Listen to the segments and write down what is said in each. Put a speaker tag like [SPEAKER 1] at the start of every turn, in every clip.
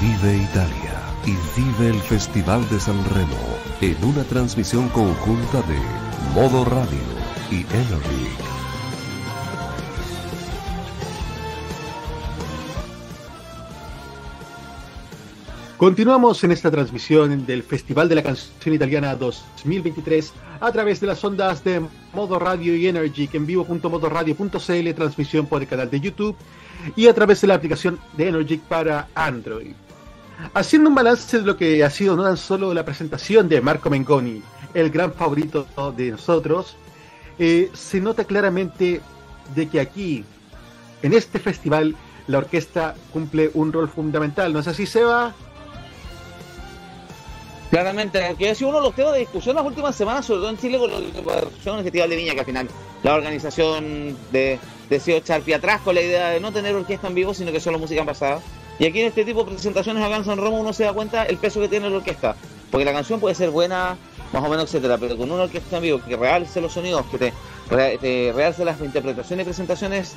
[SPEAKER 1] Vive Italia y vive el Festival de San Remo en una transmisión conjunta de Modo Radio y Energy.
[SPEAKER 2] Continuamos en esta transmisión del Festival de la Canción Italiana 2023 a través de las ondas de Modo Radio y Energy, en vivo.modoradio.cl, transmisión por el canal de YouTube y a través de la aplicación de Energy para Android. Haciendo un balance de lo que ha sido no tan solo la presentación de Marco Mengoni, el gran favorito de nosotros, eh, se nota claramente de que aquí, en este festival, la orquesta cumple un rol fundamental. ¿No es así, Seba?
[SPEAKER 3] Claramente, que ha sido uno de los temas de discusión las últimas semanas, sobre todo en Chile, con la del Festival de Viña, que al final la organización de, decidió echar pie atrás con la idea de no tener orquesta en vivo, sino que solo música pasada. Y aquí en este tipo de presentaciones acá en San Remo uno se da cuenta el peso que tiene la orquesta. Porque la canción puede ser buena, más o menos, etcétera, pero con una orquesta en vivo que realce los sonidos, que te, realce las interpretaciones y presentaciones,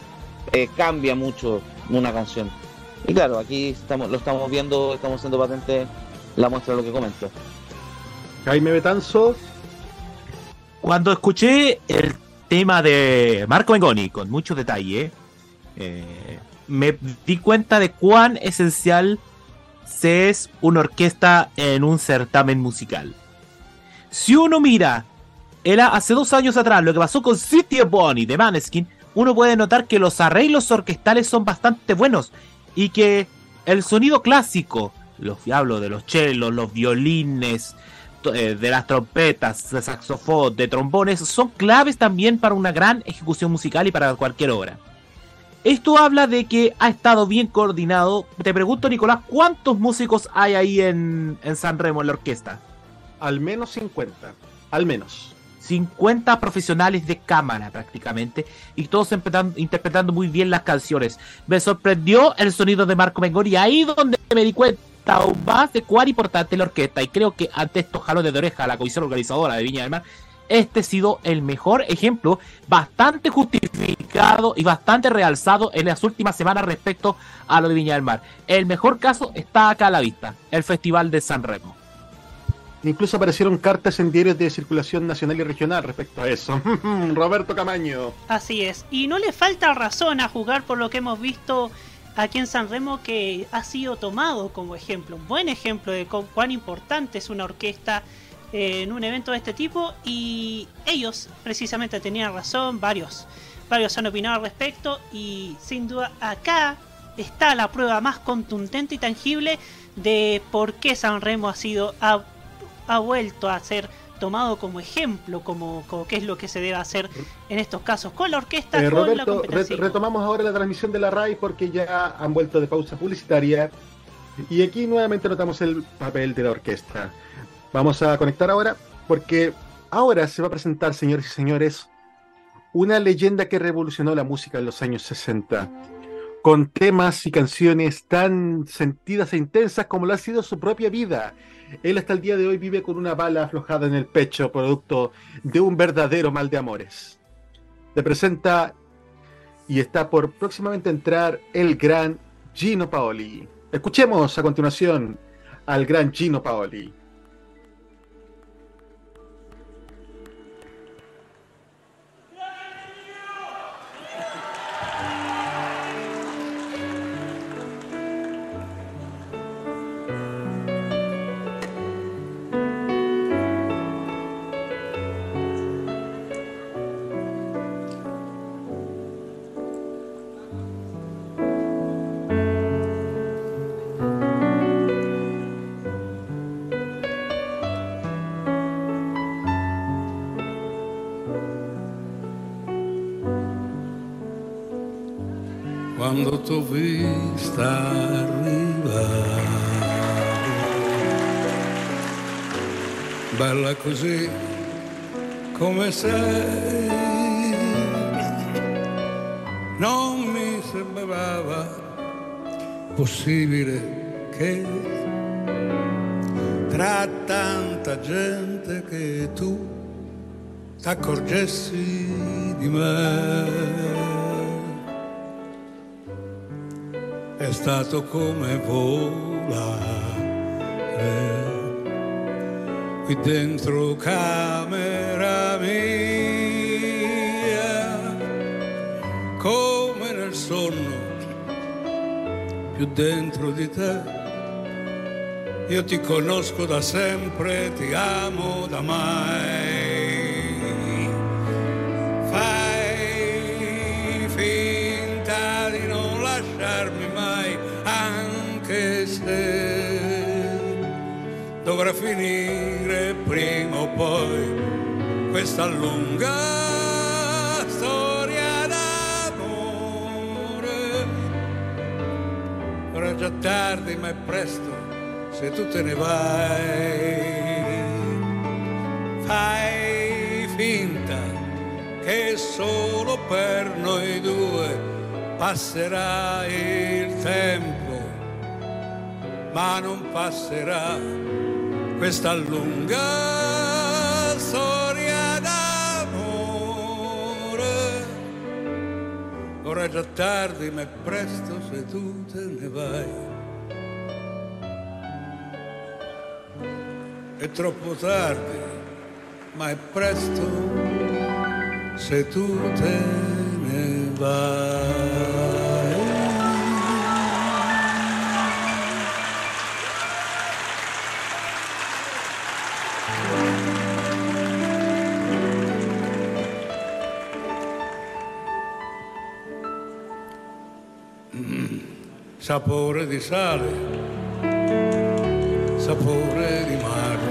[SPEAKER 3] eh, cambia mucho una canción. Y claro, aquí estamos, lo estamos viendo, estamos haciendo patente la muestra de lo que comento.
[SPEAKER 2] Jaime Betanzo.
[SPEAKER 4] Cuando escuché el tema de Marco Engoni con mucho detalle, eh, me di cuenta de cuán esencial se es una orquesta en un certamen musical. Si uno mira era hace dos años atrás lo que pasó con City of Bonnie de Maneskin, uno puede notar que los arreglos orquestales son bastante buenos y que el sonido clásico los hablo de los chelos, los violines, eh, de las trompetas, de saxofón, de trombones, son claves también para una gran ejecución musical y para cualquier obra. Esto habla de que ha estado bien coordinado. Te pregunto, Nicolás, ¿cuántos músicos hay ahí en, en San Remo en la orquesta?
[SPEAKER 2] Al menos 50, al menos.
[SPEAKER 4] 50 profesionales de cámara prácticamente y todos interpretando muy bien las canciones. Me sorprendió el sonido de Marco Mengoni, ahí donde me di cuenta aún más de cuán importante la orquesta. Y creo que ante estos jalones de oreja la comisión organizadora de Viña del Mar, este ha sido el mejor ejemplo, bastante justificado y bastante realzado en las últimas semanas respecto a lo de Viña del Mar. El mejor caso está acá a la vista, el Festival de San Remo.
[SPEAKER 2] Incluso aparecieron cartas en diarios de circulación nacional y regional respecto a eso. Roberto Camaño.
[SPEAKER 5] Así es. Y no le falta razón a jugar por lo que hemos visto aquí en San Remo que ha sido tomado como ejemplo, un buen ejemplo de cuán importante es una orquesta en un evento de este tipo y ellos precisamente tenían razón, varios, varios han opinado al respecto y sin duda acá está la prueba más contundente y tangible de por qué San Remo ha sido ha, ha vuelto a ser tomado como ejemplo, como, qué es lo que se debe hacer en estos casos con la orquesta.
[SPEAKER 2] Eh, Roberto, retomamos ahora la transmisión de la RAI porque ya han vuelto de pausa publicitaria y aquí nuevamente notamos el papel de la orquesta. Vamos a conectar ahora porque ahora se va a presentar, señores y señores, una leyenda que revolucionó la música en los años 60 con temas y canciones tan sentidas e intensas como lo ha sido su propia vida él hasta el día de hoy vive con una bala aflojada en el pecho, producto de un verdadero mal de amores. Le presenta y está por próximamente entrar el gran Gino Paoli. Escuchemos a continuación al gran Gino Paoli.
[SPEAKER 6] Possibile che tra tanta gente che tu t'accorgessi di me. È stato come volare qui dentro camera più dentro di te. Io ti conosco da sempre, ti amo da mai. Fai finta di non lasciarmi mai, anche se dovrà finire prima o poi questa lunga tardi ma è presto se tu te ne vai. Fai finta che solo per noi due passerà il tempo, ma non passerà questa lunga storia d'amore. Ora è già tardi, ma è presto se tu te ne vai. È troppo tardi, ma è presto se tu te ne vai. sapore di sale, sapore di mare,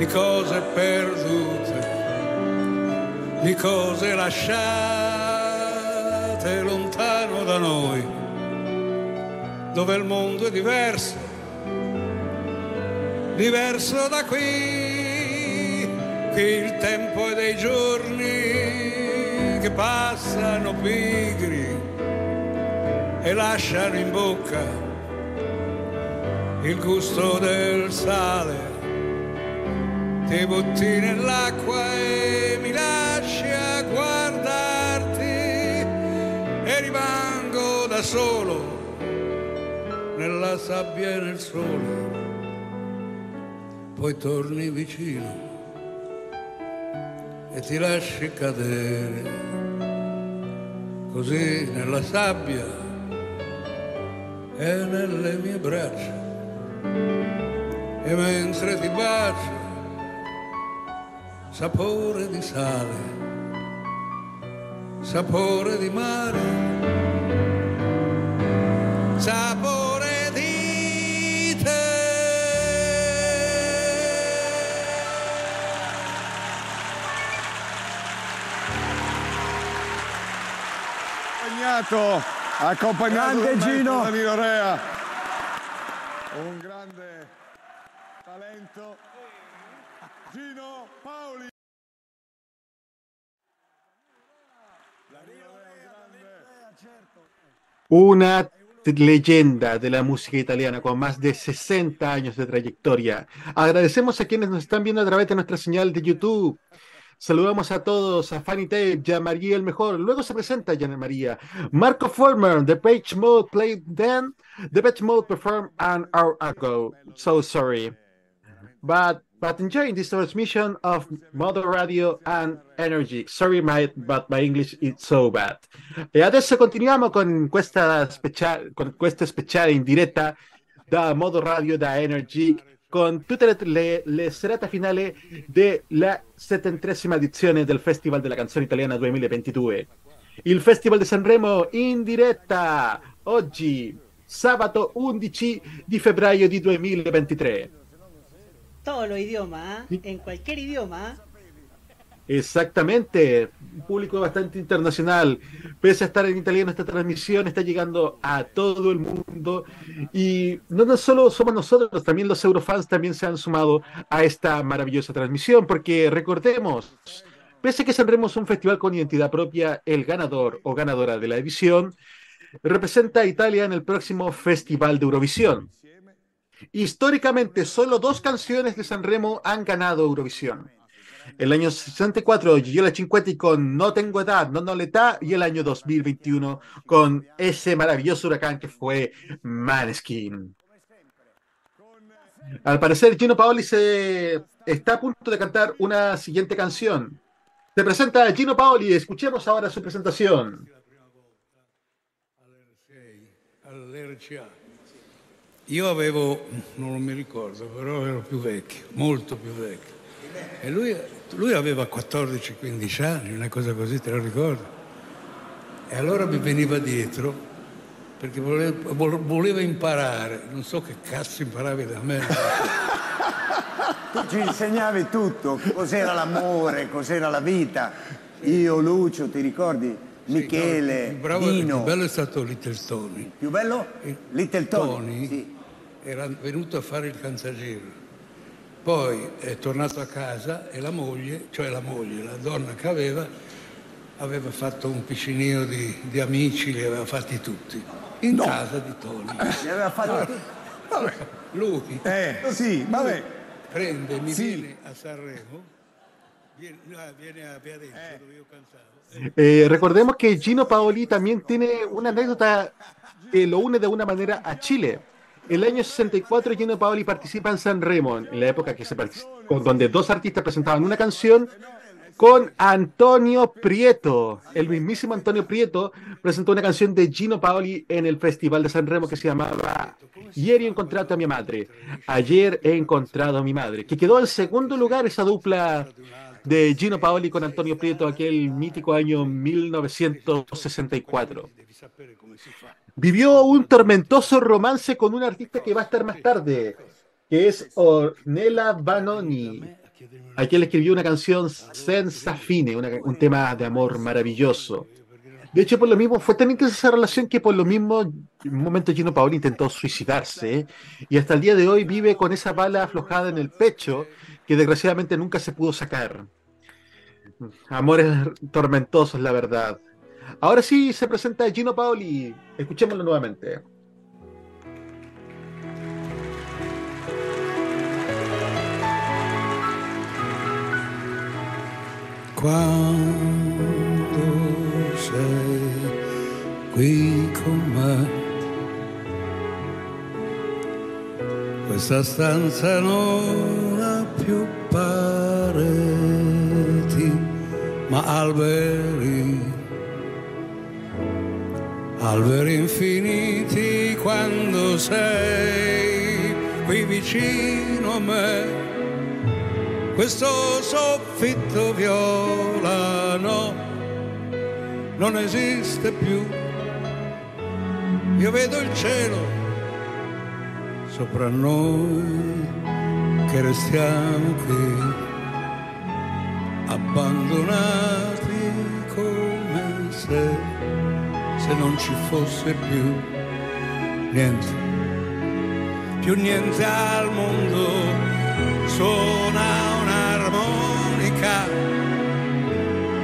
[SPEAKER 6] di cose perdute, di cose lasciate lontano da noi, dove il mondo è diverso, diverso da qui, qui il tempo è dei giorni che passano pigri e lasciano in bocca il gusto del sale. Ti butti nell'acqua e mi lasci a guardarti e rimango da solo nella sabbia e nel sole. Poi torni vicino e ti lasci cadere così nella sabbia e nelle mie braccia e mentre ti bacio sapore di sale sapore di mare sapore di te
[SPEAKER 7] accompagnato, accompagnato
[SPEAKER 8] Grande Gino.
[SPEAKER 7] Un grande talento.
[SPEAKER 2] Una leyenda de la música italiana con más de 60 años de trayectoria. Agradecemos a quienes nos están viendo a través de nuestra señal de YouTube. Saludamos a todos, a Fanny Tape, ya María el mejor. Luego se presenta Jana María. Marco Former, The Page Mode played then, The Page Mode performed an hour ago. So sorry. But but enjoying this transmission of Mother Radio and Energy. Sorry, my, but my English is so bad. E adesso continuiamo con questa speciale, con questa speciale in diretta da Modo Radio da Energy con tutte le, le, le serate finali della settantesima edizione del Festival della Canzone Italiana 2022. Il Festival di Sanremo in diretta oggi, sabato 11 di febbraio di 2023.
[SPEAKER 5] Todos los idiomas, ¿ah? en cualquier idioma. ¿ah?
[SPEAKER 2] Exactamente, un público bastante internacional. Pese a estar en italiano, esta transmisión está llegando a todo el mundo. Y no, no solo somos nosotros, también los eurofans también se han sumado a esta maravillosa transmisión, porque recordemos, pese a que Sanremo es un festival con identidad propia, el ganador o ganadora de la edición representa a Italia en el próximo Festival de Eurovisión. Históricamente, solo dos canciones de Sanremo han ganado Eurovisión. El año 64, Gigiola Cinquetti con No tengo edad, no no le da, y el año 2021 con ese maravilloso huracán que fue Maneskin. Al parecer, Gino Paoli se está a punto de cantar una siguiente canción. Se presenta Gino Paoli, escuchemos ahora su presentación.
[SPEAKER 6] all'RCA. Io avevo, non mi ricordo, però ero più vecchio, molto più vecchio. E lui, lui aveva 14-15 anni, una cosa così, te lo ricordo. E allora mi veniva dietro perché voleva, voleva imparare, non so che cazzo imparavi da me.
[SPEAKER 8] Tu ci insegnavi tutto, cos'era l'amore, cos'era la vita. Io, Lucio, ti ricordi? Michele,
[SPEAKER 6] il, bravo, il più bello è stato Little Tony.
[SPEAKER 8] Più bello? Little Tony.
[SPEAKER 6] Tony
[SPEAKER 8] Sì.
[SPEAKER 6] Era venuto a fare il canzagiro. Poi è tornato a casa e la moglie, cioè la moglie, la donna che aveva, aveva fatto un piscinino di, di amici, li aveva fatti tutti. In casa di Tony.
[SPEAKER 8] Li aveva fatti
[SPEAKER 6] Vabbè, lui
[SPEAKER 7] Eh, sì, vabbè.
[SPEAKER 6] prende, mi
[SPEAKER 7] Sì.
[SPEAKER 6] viene a Sanremo, viene, no, viene a Viareggio dove io cantavo.
[SPEAKER 2] Eh, recordemos que Gino Paoli también tiene una anécdota que lo une de una manera a Chile. El año 64 Gino Paoli participa en San Remo, en la época que se donde dos artistas presentaban una canción con Antonio Prieto. El mismísimo Antonio Prieto presentó una canción de Gino Paoli en el Festival de San Remo que se llamaba Ieri he encontrato a mi madre. Ayer he encontrado a mi madre. Que quedó en segundo lugar esa dupla de Gino Paoli con Antonio Prieto aquel mítico año 1964. Vivió un tormentoso romance con un artista que va a estar más tarde, que es Ornella Vanoni, a quien le escribió una canción Senza Fine, una- un tema de amor maravilloso. De hecho, por lo mismo, fue tan intensa esa relación que por lo mismo, en un momento Gino Paoli intentó suicidarse, y hasta el día de hoy vive con esa bala aflojada en el pecho que desgraciadamente nunca se pudo sacar. Amores tormentosos, la verdad. Ahora sí se presenta Gino Paoli. Escuchémoslo nuevamente.
[SPEAKER 6] Quando sei qui con me, questa stanza non ha più pareti, ma alberi, alberi infiniti quando sei qui vicino a me questo soffitto violano non esiste più. Io vedo il cielo sopra noi che restiamo qui, abbandonati come se, se non ci fosse più niente, più niente al mondo suona un'armonica,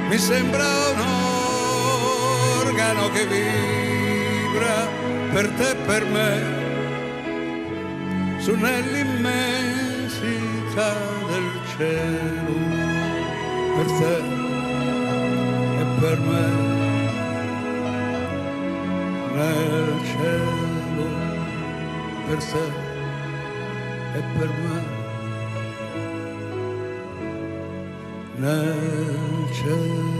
[SPEAKER 6] mi sembra un organo che vibra per te e per me, su nell'immensità del cielo, per te e per me, nel cielo, per te e per me. nel cielo.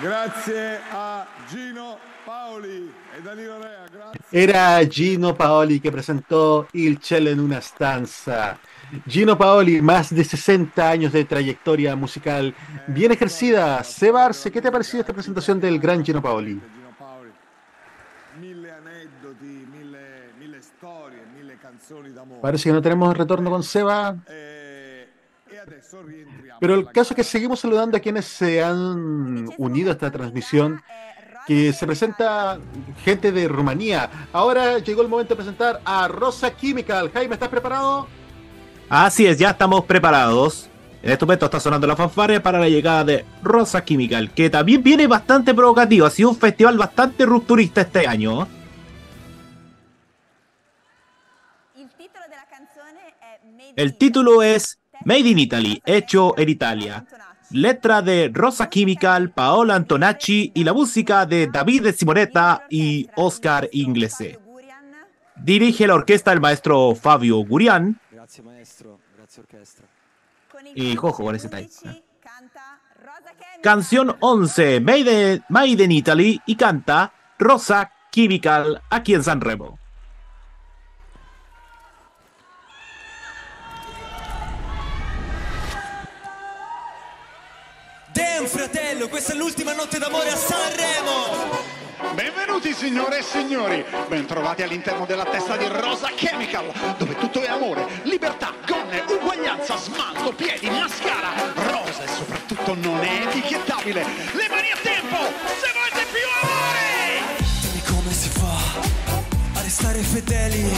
[SPEAKER 7] Grazie a Gino Paoli e Danilo Rea. Grazie.
[SPEAKER 2] Era Gino Paoli que presentó Il Cielo en una stanza. Gino Paoli, más de 60 años de trayectoria musical bien ejercida. Seba Arce, ¿qué te ha parecido esta presentación del gran Gino Paoli? Parece que no tenemos retorno con Seba.
[SPEAKER 7] Eh, e.
[SPEAKER 2] Pero el caso es que seguimos saludando a quienes se han unido a esta transmisión, que se presenta gente de Rumanía. Ahora llegó el momento de presentar a Rosa Chemical. Jaime, ¿estás preparado?
[SPEAKER 4] Así es, ya estamos preparados. En este momento está sonando la fanfarria para la llegada de Rosa Chemical, que también viene bastante provocativo. Ha sido un festival bastante rupturista este año. El título es Made in Italy, hecho en Italia. Letra de Rosa Chemical, Paola Antonacci y la música de David Simonetta y Oscar Inglese. Dirige la orquesta el maestro Fabio Gurian.
[SPEAKER 9] Grazie maestro, grazie orchestra.
[SPEAKER 4] Y jojo con ese type. Canción 11, Made, Made in Italy y canta Rosa Chemical aquí en Sanremo.
[SPEAKER 10] Damn fratello, questa è l'ultima notte d'amore a Sanremo!
[SPEAKER 11] Benvenuti signore e signori, bentrovati all'interno della testa di Rosa Chemical, dove tutto è amore, libertà, gonne, uguaglianza, smalto, piedi, mascara, rosa e soprattutto non è etichettabile. Le mani a tempo, se volete più amore!
[SPEAKER 10] Dimmi come si fa a restare fedeli.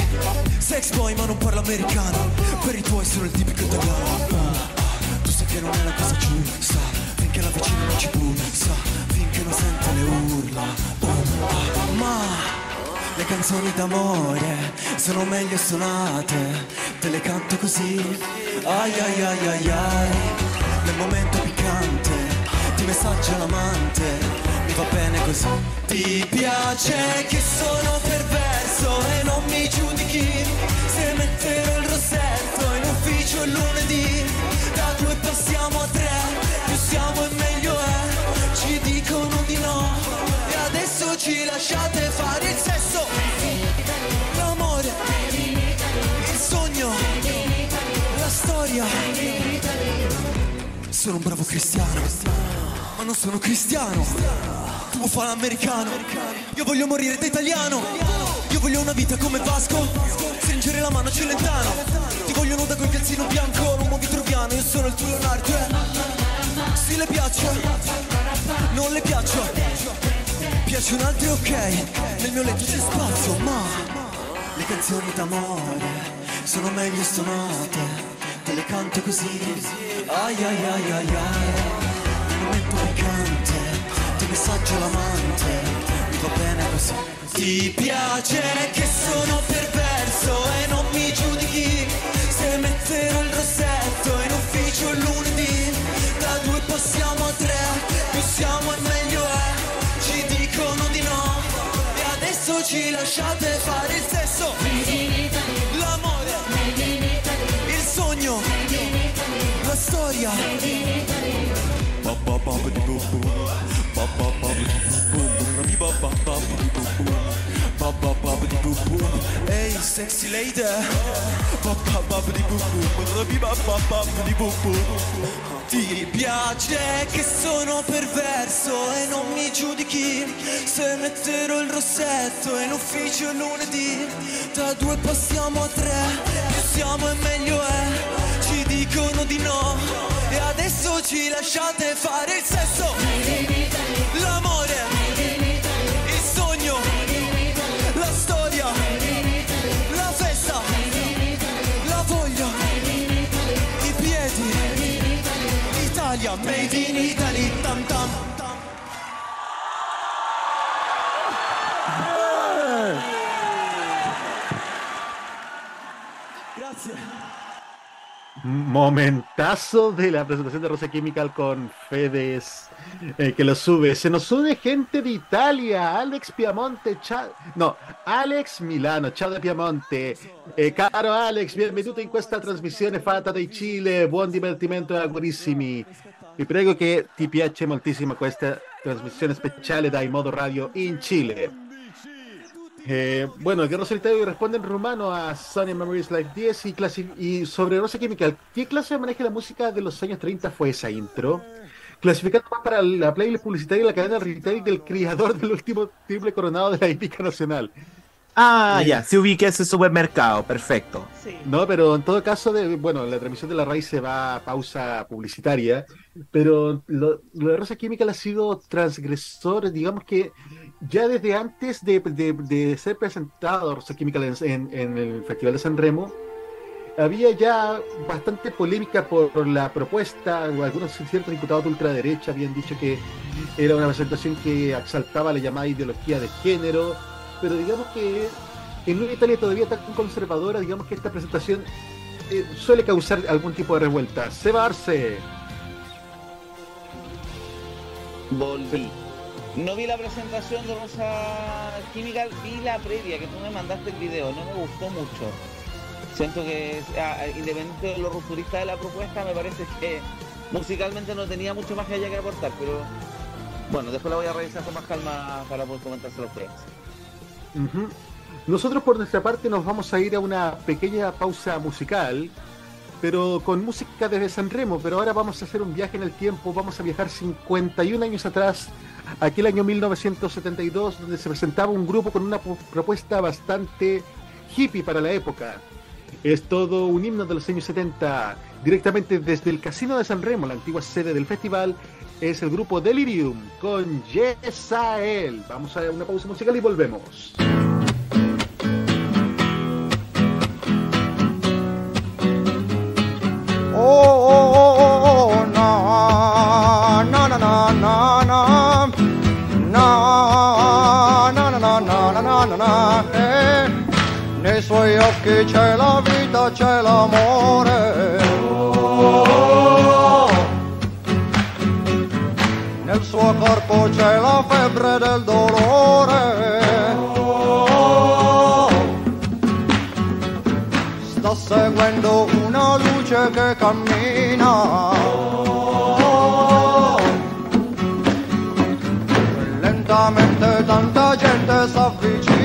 [SPEAKER 10] Sex boy ma non parlo americano. Per i tuoi sono il tipico italiano. Ah, ah, Tu sai che non è la cosa giusta Finché la vicina non ci pulsa Le urla ah, Ma le canzoni d'amore sono meglio suonate. Te le canto così. Ai ai ai ai ai. Nel momento piccante Ti messaggio l'amante. Mi va bene così. Ti piace che sono perverso e non mi giudichi. Se metterò Sono un bravo cristiano, ma non sono cristiano. Tu fa l'americano, io voglio morire da italiano. Io voglio una vita come Vasco, stringere la mano a Celentano. Ti voglio nuda col calzino bianco, l'uomo vitruviano, io sono il tuo Leonardo. eh. Sì le piaccio, non le piaccio. Piace un altro ok, nel mio letto c'è spazio, ma le canzoni d'amore sono meglio suonate. Te le canto così, ai ai ai ai ai. Nel momento piccante, ti messaggio l'amante, mi va bene così. Ti piace che sono perverso e non mi giudichi se metterò il rossetto in ufficio lunedì. Da due passiamo a tre, più siamo e meglio è. Ci dicono di no e adesso ci lasciate fare il sesso. Storia. Ehi, sexy lady Ti piace che sono perverso e non mi giudichi Se metterò il rossetto in ufficio lunedì Da due passiamo a tre, più siamo e meglio è Ci dicono di no. E adesso ci lasciate fare il sesso. L'amore,
[SPEAKER 2] Momentazo de la presentación de Rosa Chemical con Fedes, eh, que lo sube. Se nos une gente de Italia, Alex Piamonte, ciao. No, Alex Milano, ciao da Piamonte. Eh, caro Alex, benvenuto in questa trasmissione fatta dai Cile, buon divertimento e augurissimi. Vi prego che ti piace moltissimo questa trasmissione speciale dai Modo Radio in Chile. Eh, bueno, el Guerrero Solitario responde en rumano a Sony Memories Live 10 y, y sobre Rosa Chemical. ¿Qué clase de manejo de la música de los años 30 fue esa intro? Clasificando más para la playlist publicitaria de la cadena retail del creador del último triple coronado de la épica nacional.
[SPEAKER 4] Ah,
[SPEAKER 2] Eh,
[SPEAKER 4] ya, se ubica ese supermercado, perfecto.
[SPEAKER 2] No, pero en todo caso, de, bueno, la transmisión de la raíz se va a pausa publicitaria, pero lo, lo de Rosa Chemical ha sido transgresor, digamos que ya desde antes de, de- de ser presentado Rosa Chemical en, en- el Festival de San Remo, había ya bastante polémica por la propuesta, algunos ciertos diputados de ultraderecha habían dicho que era una presentación que exaltaba la llamada ideología de género, pero digamos que en una Italia todavía tan conservadora, digamos que esta presentación eh, suele causar algún tipo de revuelta. Seba Arce,
[SPEAKER 3] Volví. No vi la presentación de Rosa Chemical, vi la previa que tú me mandaste el video, no me gustó mucho. Siento que, ah, independiente de lo rupturista de la propuesta, me parece que musicalmente no tenía mucho más que haya que aportar, pero bueno, después la voy a revisar con más calma para poder comentárselo a ustedes.
[SPEAKER 2] Nosotros por nuestra parte nos vamos a ir a una pequeña pausa musical, pero con música desde San Remo, pero ahora vamos a hacer un viaje en el tiempo, vamos a viajar 51 años atrás, aquel año 1972, donde se presentaba un grupo con una pu- propuesta bastante hippie para la época. Es todo un himno de los años 70, directamente desde el Casino de San Remo, la antigua sede del festival, es el grupo Delirium con Yesael. Vamos a una pausa musical y volvemos.
[SPEAKER 12] Suoi occhi c'è la vita, c'è l'amore. Nel suo corpo c'è la febbre del dolore. sta seguendo una luce che cammina. Lentamente tanta gente s'avvicina.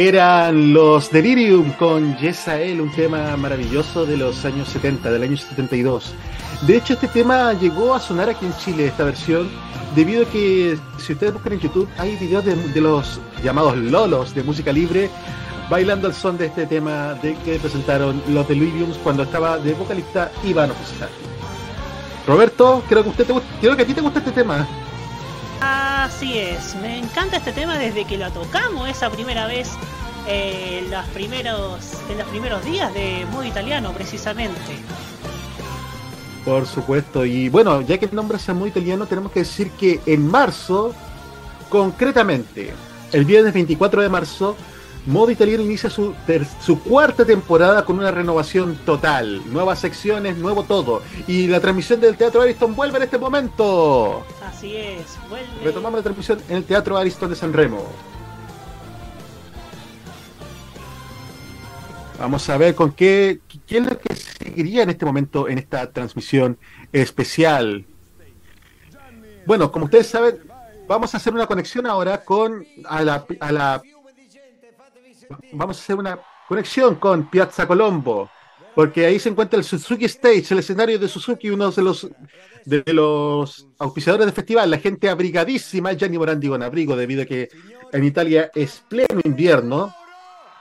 [SPEAKER 2] Eran los Delirium con Yesael, un tema maravilloso de los años 70, del año 72. De hecho, este tema llegó a sonar aquí en Chile, esta versión, debido a que, si ustedes buscan en YouTube, hay videos de, de los llamados Lolos de música libre bailando al son de este tema de que presentaron los Deliriums cuando estaba de vocalista Iván Oficial. Roberto, creo que, usted te, creo que a ti te gusta este tema.
[SPEAKER 5] Así es, me encanta este tema desde que lo tocamos esa primera vez eh, en, los primeros, en los primeros días de modo italiano precisamente.
[SPEAKER 2] Por supuesto, y bueno, ya que el nombre es muy italiano, tenemos que decir que en marzo, concretamente, el viernes 24 de marzo, Modo Italiano inicia su, su cuarta temporada con una renovación total, nuevas secciones, nuevo todo. Y la transmisión del Teatro Ariston vuelve en este momento.
[SPEAKER 5] Así es, vuelve.
[SPEAKER 2] Retomamos la transmisión en el Teatro Ariston de San Remo. Vamos a ver con qué, qué es lo que seguiría en este momento en esta transmisión especial. Bueno, como ustedes saben, vamos a hacer una conexión ahora con a la, a la vamos a hacer una conexión con Piazza Colombo, porque ahí se encuentra el Suzuki Stage, el escenario de Suzuki, uno de los de los auspiciadores del festival, la gente abrigadísima, Gianni Morandi con abrigo, debido a que en Italia es pleno invierno.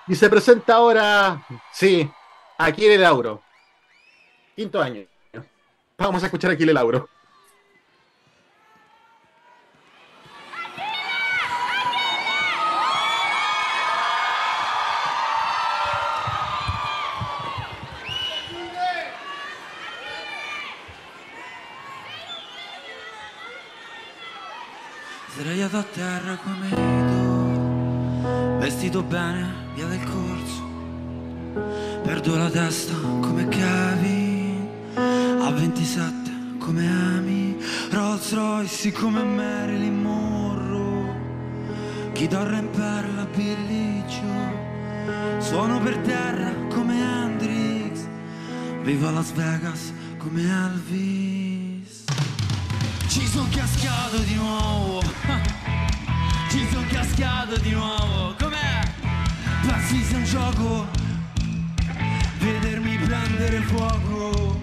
[SPEAKER 2] Y se presenta ahora, sí, Aquile Lauro. Quinto año. Vamos a escuchar a Aquile Lauro.
[SPEAKER 10] Sdraiato a terra come Ido, vestito bene, via del corso. Perdo la testa come Kevin, a 27 come Amy, Rolls Royce come Marilyn Monroe, chitarra in perla Joe, suono per terra come Hendrix, vivo a Las Vegas come Elvis. Ci sono cascato di nuovo. Ci sono cascato di nuovo. Com'è? Pensi sia un gioco. Vedermi prendere fuoco.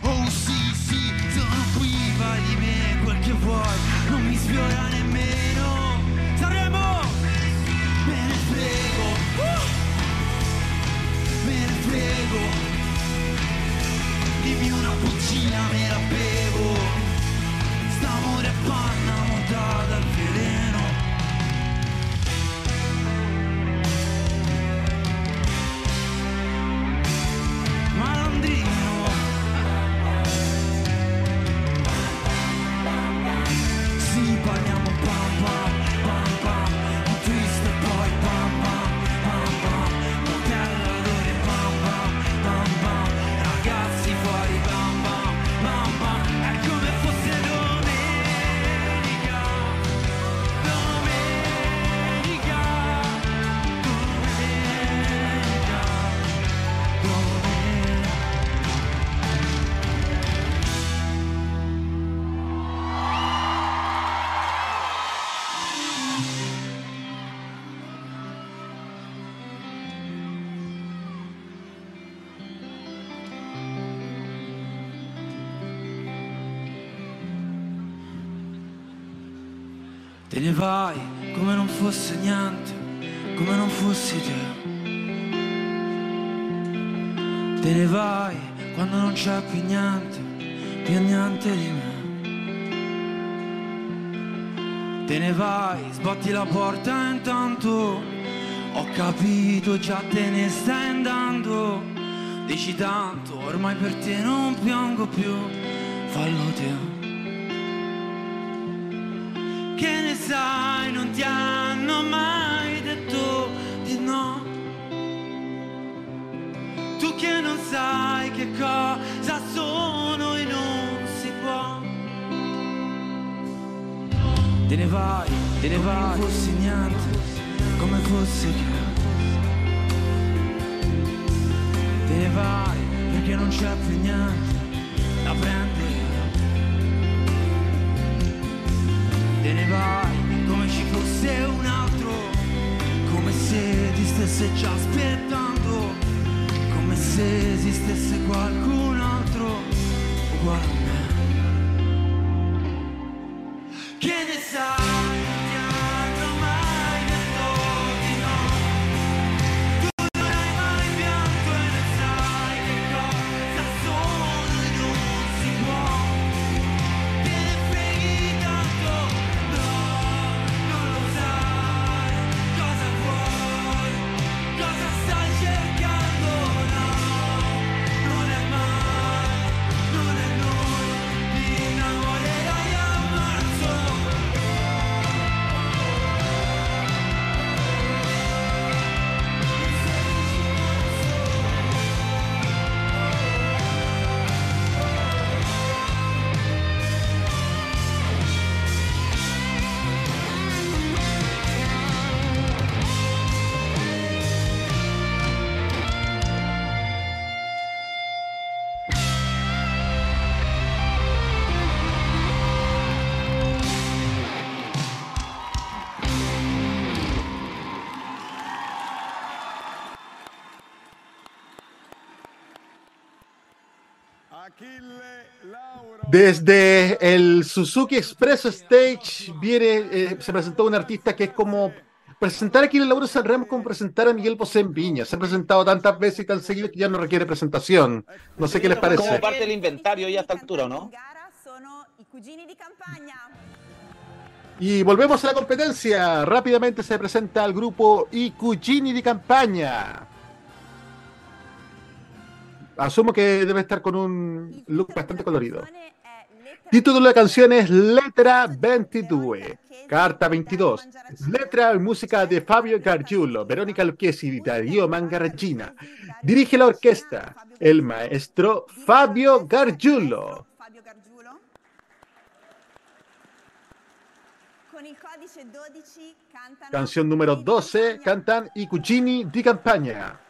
[SPEAKER 10] Oh sì sì Sono qui vai di me quel che vuoi. Non mi sfiora nemmeno. Saremo! Me ne frego! Me ne frego. Dimmi una bucina me la bevo partner ne vai come non fosse niente, come non fossi te. Te ne vai quando non c'è più niente, più niente di me. Te ne vai, sbatti la porta intanto, ho capito già te ne stai andando. Dici tanto, ormai per te non piango più, fallo te. Che ne sai, non ti hanno mai detto di no. Tu che non sai che cosa sono e non si può. Te ne vai, te ne vai, come fossi niente, come fossi che. Te ne vai, perché non c'è più niente da prendere. Te ne vai come ci fosse un altro, come se stesse già aspettando, come se esistesse qualcun altro uguale a me. Che ne sai?
[SPEAKER 2] Desde el Suzuki Express Stage viene, eh, se presentó un artista que es como presentar aquí en Lauro Sanremo como presentar a Miguel Bosé en Viña. Se ha presentado tantas veces y tan seguido que ya no requiere presentación. No sé qué les parece.
[SPEAKER 3] Como parte del inventario ya a esta altura, ¿o ¿no?
[SPEAKER 2] Y volvemos a la competencia. Rápidamente se presenta al grupo I Cugini di Campaña. Asumo que debe estar con un look bastante colorido. Título de la canción es Letra 22, Carta 22. Letra y música de Fabio Gargiulo, Verónica Lucchesi y Darío Mangaragina. Dirige la orquesta el maestro Fabio Gargiulo.
[SPEAKER 13] Con il codice 12 cantano
[SPEAKER 2] Canción número 12, cantan I Cugini di Campagna.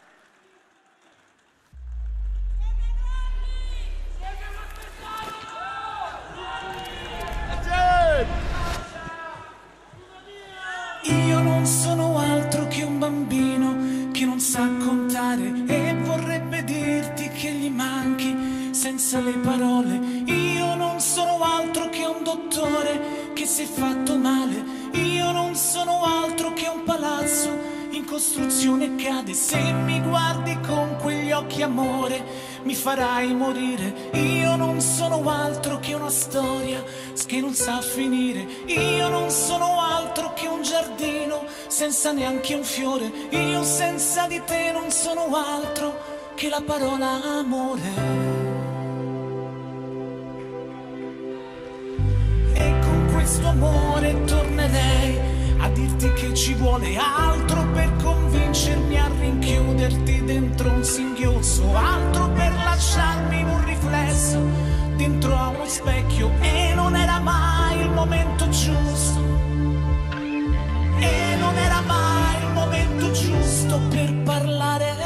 [SPEAKER 10] Io non sono altro che un bambino che non sa contare e vorrebbe dirti che gli manchi senza le parole. Io non sono altro che un dottore che si è fatto male. Io non sono altro che un palazzo in costruzione cade. Se mi guardi con quegli occhi amore mi farai morire. Io non sono altro che una storia che non sa finire. Io non sono altro che un giardino senza neanche un fiore. Io senza di te non sono altro che la parola amore. E con questo amore tornerei a dirti che ci vuole altro per convincermi a rinchiuderti dentro un singhiozzo, altro per lasciarmi un riflesso dentro a uno specchio e non era mai il momento giusto. E non era mai il momento giusto per parlare.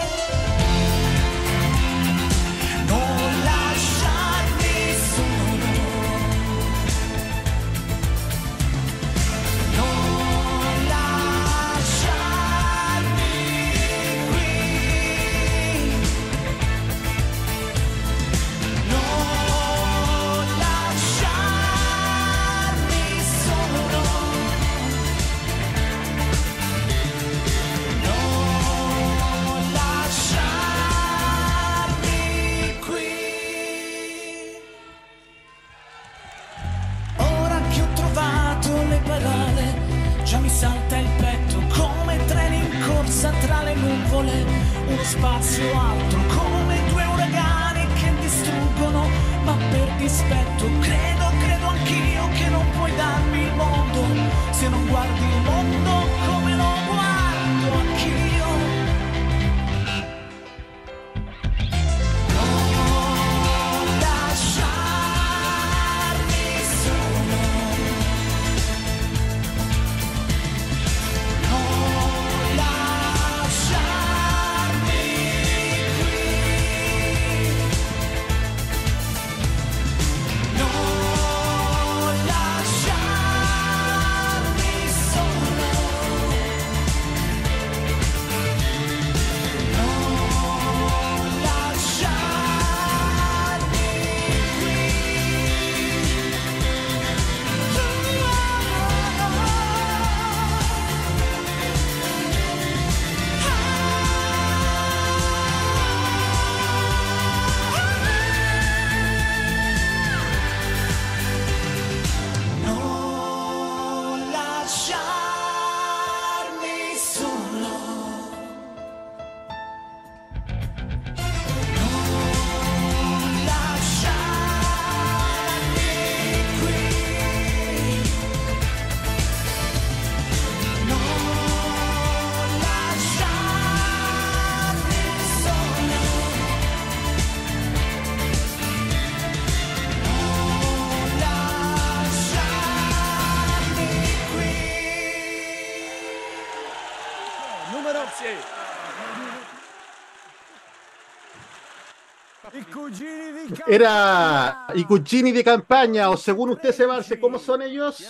[SPEAKER 2] Era i cugini de campaña, o según usted, Sebarce, ¿cómo son ellos?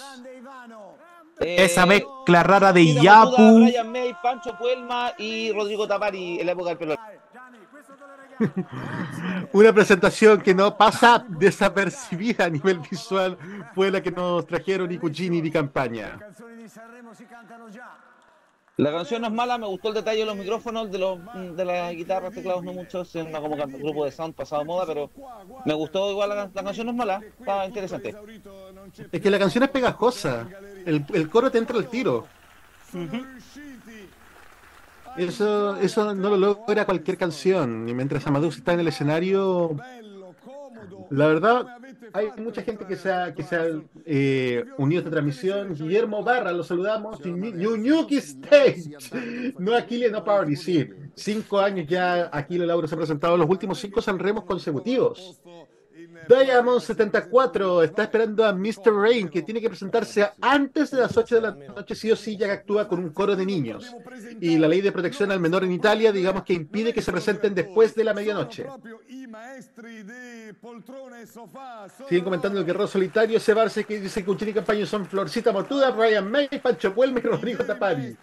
[SPEAKER 4] Esa mezcla rara de Yapu.
[SPEAKER 3] Brian May, Pancho Puelma y Rodrigo Tapari en la época del pelo.
[SPEAKER 2] Una presentación que no pasa desapercibida a nivel visual fue la que nos trajeron i cugini de campaña.
[SPEAKER 3] La canción no es mala, me gustó el detalle de los micrófonos, de los de las guitarras, teclados no mucho, es una como can- grupo de sound pasado moda, pero me gustó igual la, la canción no es mala, está interesante.
[SPEAKER 2] Es que la canción es pegajosa. El, el coro te entra al tiro. Eso, eso no lo logra cualquier canción. Y mientras Amadeus está en el escenario, la verdad, hay mucha gente que se ha, que se ha eh, unido a esta transmisión. Guillermo Barra, lo saludamos. Ñuñuki Stage. No Aquile, no Party, sí. Cinco años ya Aquile Lauro se ha presentado en los últimos cinco Sanremos consecutivos. Diamond 74 está esperando a Mr. Rain, que tiene que presentarse antes de las 8 de la noche, sí o sí, ya que actúa con un coro de niños. Y la ley de protección al menor en Italia, digamos que impide que se presenten después de la medianoche. Siguen comentando el guerrero solitario, ese Barce que dice que Uchini Campaño son Florcita Mortuda, Brian May, Pancho Puelme y Rodrigo Tapari.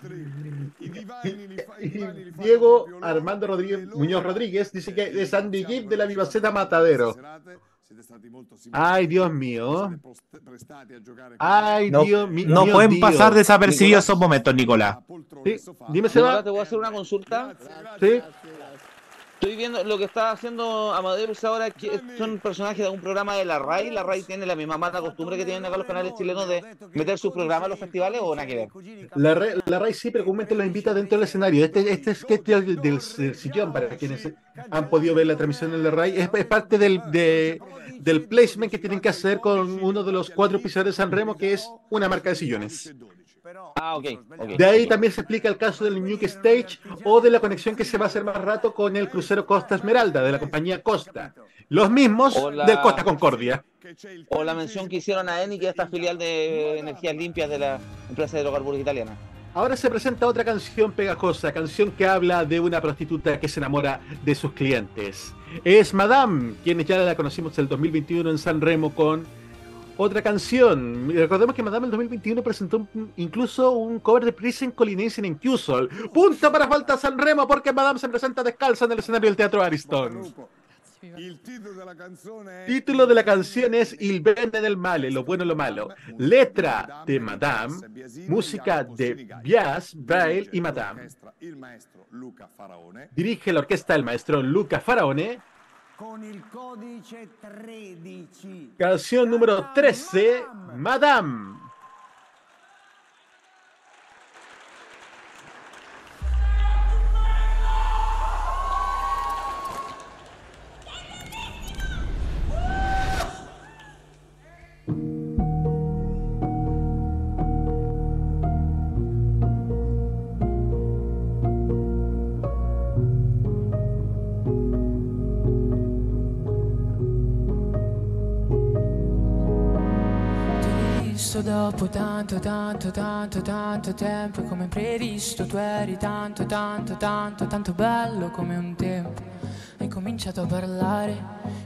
[SPEAKER 2] Y Diego Armando Rodríguez, Muñoz Rodríguez dice que es Andy Gibb de la Vivaceta Matadero. Ay, Dios mío. Ay,
[SPEAKER 4] No,
[SPEAKER 2] Dios mío.
[SPEAKER 4] no
[SPEAKER 2] Dios
[SPEAKER 4] pueden
[SPEAKER 2] mío.
[SPEAKER 4] pasar desapercibidos esos momentos, Nicolás.
[SPEAKER 2] Sí, Dime, Seba.
[SPEAKER 3] te voy a hacer una consulta.
[SPEAKER 2] Sí.
[SPEAKER 3] Estoy viendo lo que está haciendo Amadeus ahora, que son personajes de un programa de la RAI. La RAI tiene la misma mala costumbre que tienen acá los canales chilenos de meter sus programas a los festivales o nada que ver.
[SPEAKER 2] La, Ra- la RAI sí, pero comúnmente los invita dentro del escenario. Este, este sketch del, del- del sillón, para quienes han podido ver la transmisión en la RAI, es, es parte del, de- del placement que tienen que hacer con uno de los cuatro pisadores de San Remo, que es una marca de sillones.
[SPEAKER 3] Ah, ok.
[SPEAKER 2] De ahí también se explica el caso del Nuke Stage o de la conexión que se va a hacer más rato con el crucero Costa Esmeralda de la compañía Costa. Los mismos
[SPEAKER 3] la-
[SPEAKER 2] del Costa Concordia.
[SPEAKER 3] O la mención que hicieron a Eni, que es esta filial de energías limpias de la empresa de hidrocarburos italiana.
[SPEAKER 2] Ahora se presenta otra canción pegajosa, canción que habla de una prostituta que se enamora de sus clientes. Es Madame, quienes ya la conocimos el 2021 en San Remo con otra canción. Recordemos que Madame el 2021 presentó un- incluso un cover de Prison Colinense en Cusol. Punta para falta San Remo porque Madame se presenta descalza en el escenario del Teatro Ariston. Título de la canción es Il bene del male, lo bueno y lo malo. Letra de Madame, música de Bias, Braille y Madame. Dirige la orquesta el maestro Luca Faraone.
[SPEAKER 8] Con il codice 13.
[SPEAKER 2] Canción número 13, Madame.
[SPEAKER 14] Dopo tanto, tanto, tanto, tanto tempo come previsto tu eri tanto, tanto, tanto, tanto bello come un tempo. Hai cominciato a parlare,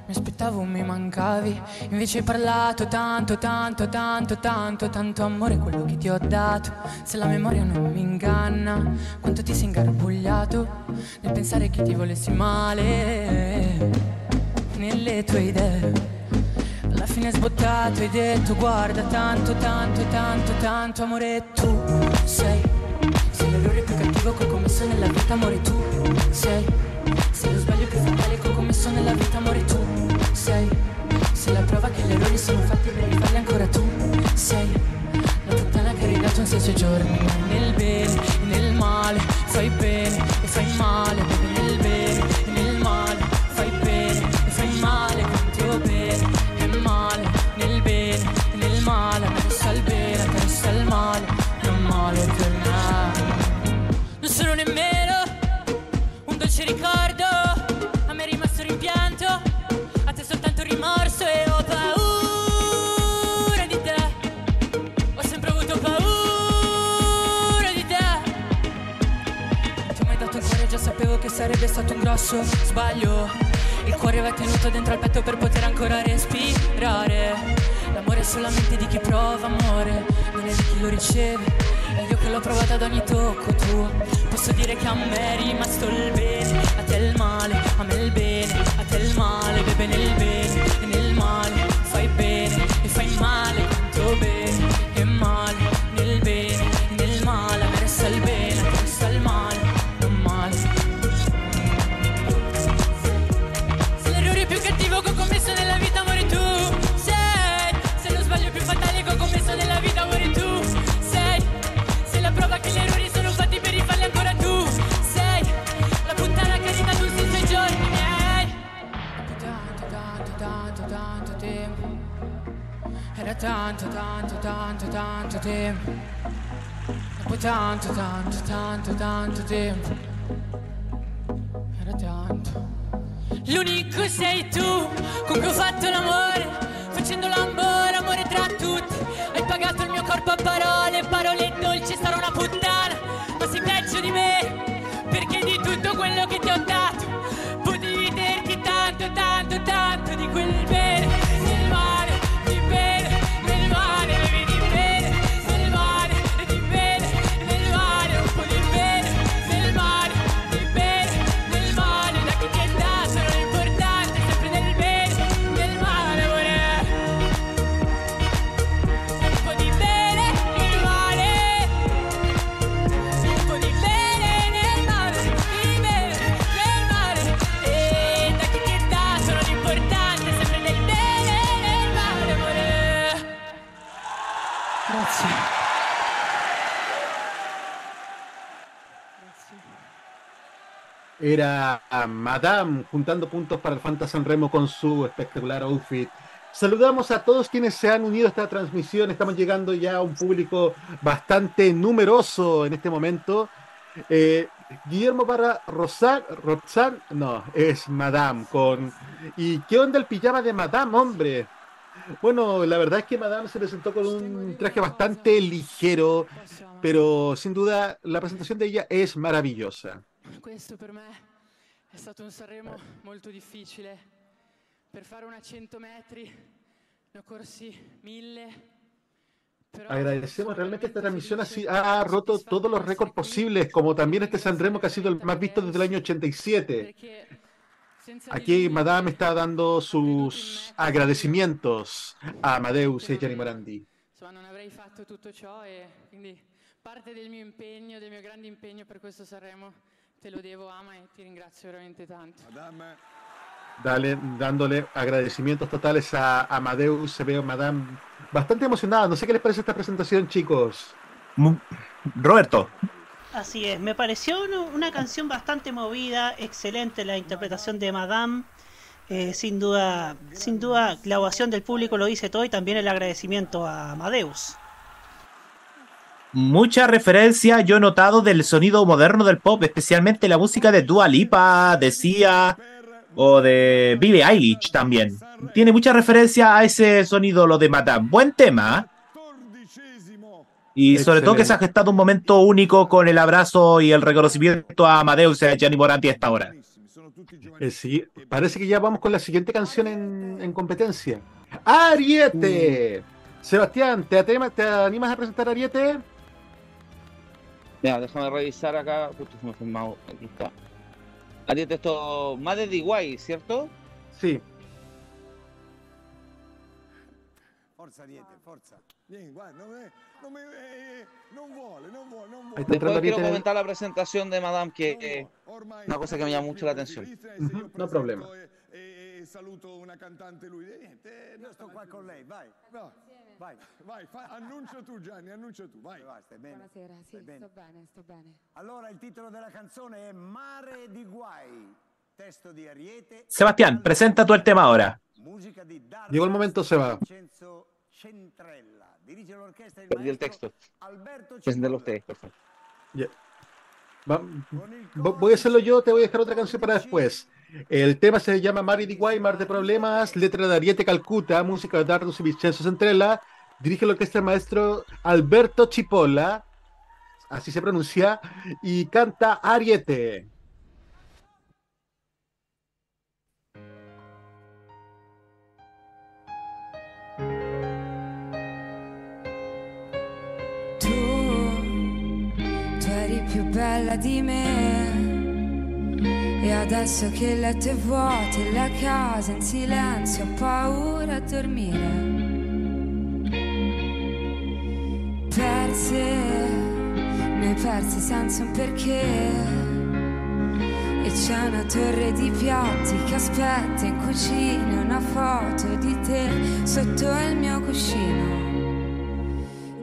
[SPEAKER 14] mi aspettavo mi mancavi, invece hai parlato tanto, tanto, tanto, tanto, tanto amore quello che ti ho dato. Se la memoria non mi inganna, quanto ti sei ingarbugliato nel pensare che ti volessi male nelle tue idee. Alla fine hai sbottato hai detto guarda tanto, tanto, tanto, tanto amore tu sei. Sei l'errore più cattivo che ho commesso nella vita amore tu sei. Sei lo sbaglio più fatale che ho commesso nella vita amore tu sei. Sei la prova che gli errori sono fatti per rifarli ancora tu sei. La puttana che hai ridato in sei giorni Nel bene nel male. Fai bene e fai male nel bene dolce ricordo A me è rimasto rimpianto A te soltanto rimorso e ho paura di te Ho sempre avuto paura di te Ti ho mai dato il cuore, già sapevo che sarebbe stato un grosso sbaglio Il cuore va tenuto dentro al petto per poter ancora respirare. L'amore è solamente di chi prova amore, non è di chi lo riceve. E io che l'ho provato ad ogni tocco tuo, posso dire che a me è rimasto il bene. A te il male, a me il bene. A te il male, bebe nel bene tempo Dopo tanto, tanto, tanto, tanto tempo. Era tanto. L'unico sei tu con cui ho fatto l'amore Facendo l'amore, amore tra tutti. Hai pagato il mio corpo a parole, parole dolci Sarò una puttana, ma sei peggio di me Perché di tutto quello che
[SPEAKER 2] Era a Madame juntando puntos para el Fanta Sanremo con su espectacular outfit. Saludamos a todos quienes se han unido a esta transmisión. Estamos llegando ya a un público bastante numeroso en este momento. Eh, Guillermo para Rosan, Roxanne, no, es Madame con. ¿Y qué onda el pijama de Madame, hombre? Bueno, la verdad es que Madame se presentó con un traje bastante ligero, pero sin duda la presentación de ella es maravillosa.
[SPEAKER 14] Questo per me è stato un Sanremo molto difficile. Per fare una 100 metri ne ho corsi 1000.
[SPEAKER 2] Agradecemos realmente esta transmisión ha, si- ha roto todos los récords posibles, como también este Sanremo que ha sido el más visto desde el año 87. Aquí Madame está dando sus agradecimientos a Amadeus y Gianni Morandi.
[SPEAKER 14] Insomma, non avrei fatto tutto ciò e parte del mio impegno, del mio grande impegno per questo Sanremo te lo devo Ama e ti ringrazio veramente tanto.
[SPEAKER 2] Dale, dándole agradecimientos totales a Amadeus. Se ve a Madame bastante emocionada. No sé qué les parece esta presentación, chicos.
[SPEAKER 4] Roberto.
[SPEAKER 5] Así es, me pareció una- una canción bastante movida, excelente la interpretación de Madame. Eh, sin duda, sin duda, la ovación del público lo dice todo y también el agradecimiento a Amadeus.
[SPEAKER 4] Mucha referencia yo he notado del sonido moderno del pop, especialmente la música de Dua Lipa, de Sia o de Billie Eilish también. Tiene mucha referencia a ese sonido lo de Madame. Buen tema. ¿eh? Y sobre todo que se ha gestado un momento único con el abrazo y el reconocimiento a Amadeus y a Gianni Moranti a esta hora.
[SPEAKER 2] Eh, sí, parece que ya vamos con la siguiente canción en, en competencia. ¡Ariete! Sebastián, ¿te, atrema- ¿te animas a presentar Ariete?
[SPEAKER 3] Mira, déjame revisar acá. Justo se me fue mouse. Aquí está. Ariete, esto más de DIY, ¿cierto?
[SPEAKER 2] Sí.
[SPEAKER 8] Forza Ariete, forza.
[SPEAKER 7] Vieni, guarda, non, è- non mi- eh, non vuole, non vuole, non vuole.
[SPEAKER 3] Después quiero comentar la presentación de Madame, que eh, una cosa que me llama mucho la atención.
[SPEAKER 2] No problema.
[SPEAKER 7] E, saluto una cantante lui. E niente,
[SPEAKER 8] Io sto qua con lei, vai.
[SPEAKER 7] No.
[SPEAKER 8] Vai.
[SPEAKER 7] Vai, fa- annuncia tu Gianni, annuncia tu, vai.
[SPEAKER 8] Vai, stai bene?
[SPEAKER 15] Buonasera, sì,
[SPEAKER 8] Stai bene?
[SPEAKER 15] sto bene, sto bene.
[SPEAKER 8] Allora il titolo della canzone è Mare di Guai. Testo di Ariete.
[SPEAKER 4] Sebastián, presenta tú el tema ahora.
[SPEAKER 8] Musica di Dario
[SPEAKER 2] Llegó el momento,
[SPEAKER 8] Centrella. Dirige l'orchestra il
[SPEAKER 3] Perdí el texto.
[SPEAKER 8] Alberto
[SPEAKER 3] Preséntelo ustedes, por favor.
[SPEAKER 2] Ya. Va- vo- voy a hacerlo yo, te voy a dejar otra canción para después. El tema se llama Mari de Guaymar de Problemas, letra de Ariete Calcuta, música de Dardos y Vincenzo Centrella, dirige la orquesta el maestro Alberto Chipola, así se pronuncia, y canta Ariete.
[SPEAKER 16] Bella. E adesso che il letto è vuoto e la casa in silenzio, ho paura a dormire. Perse, ne hai persi senza un perché. E c'è una torre di piatti che aspetta in cucina una foto di te sotto il mio cuscino.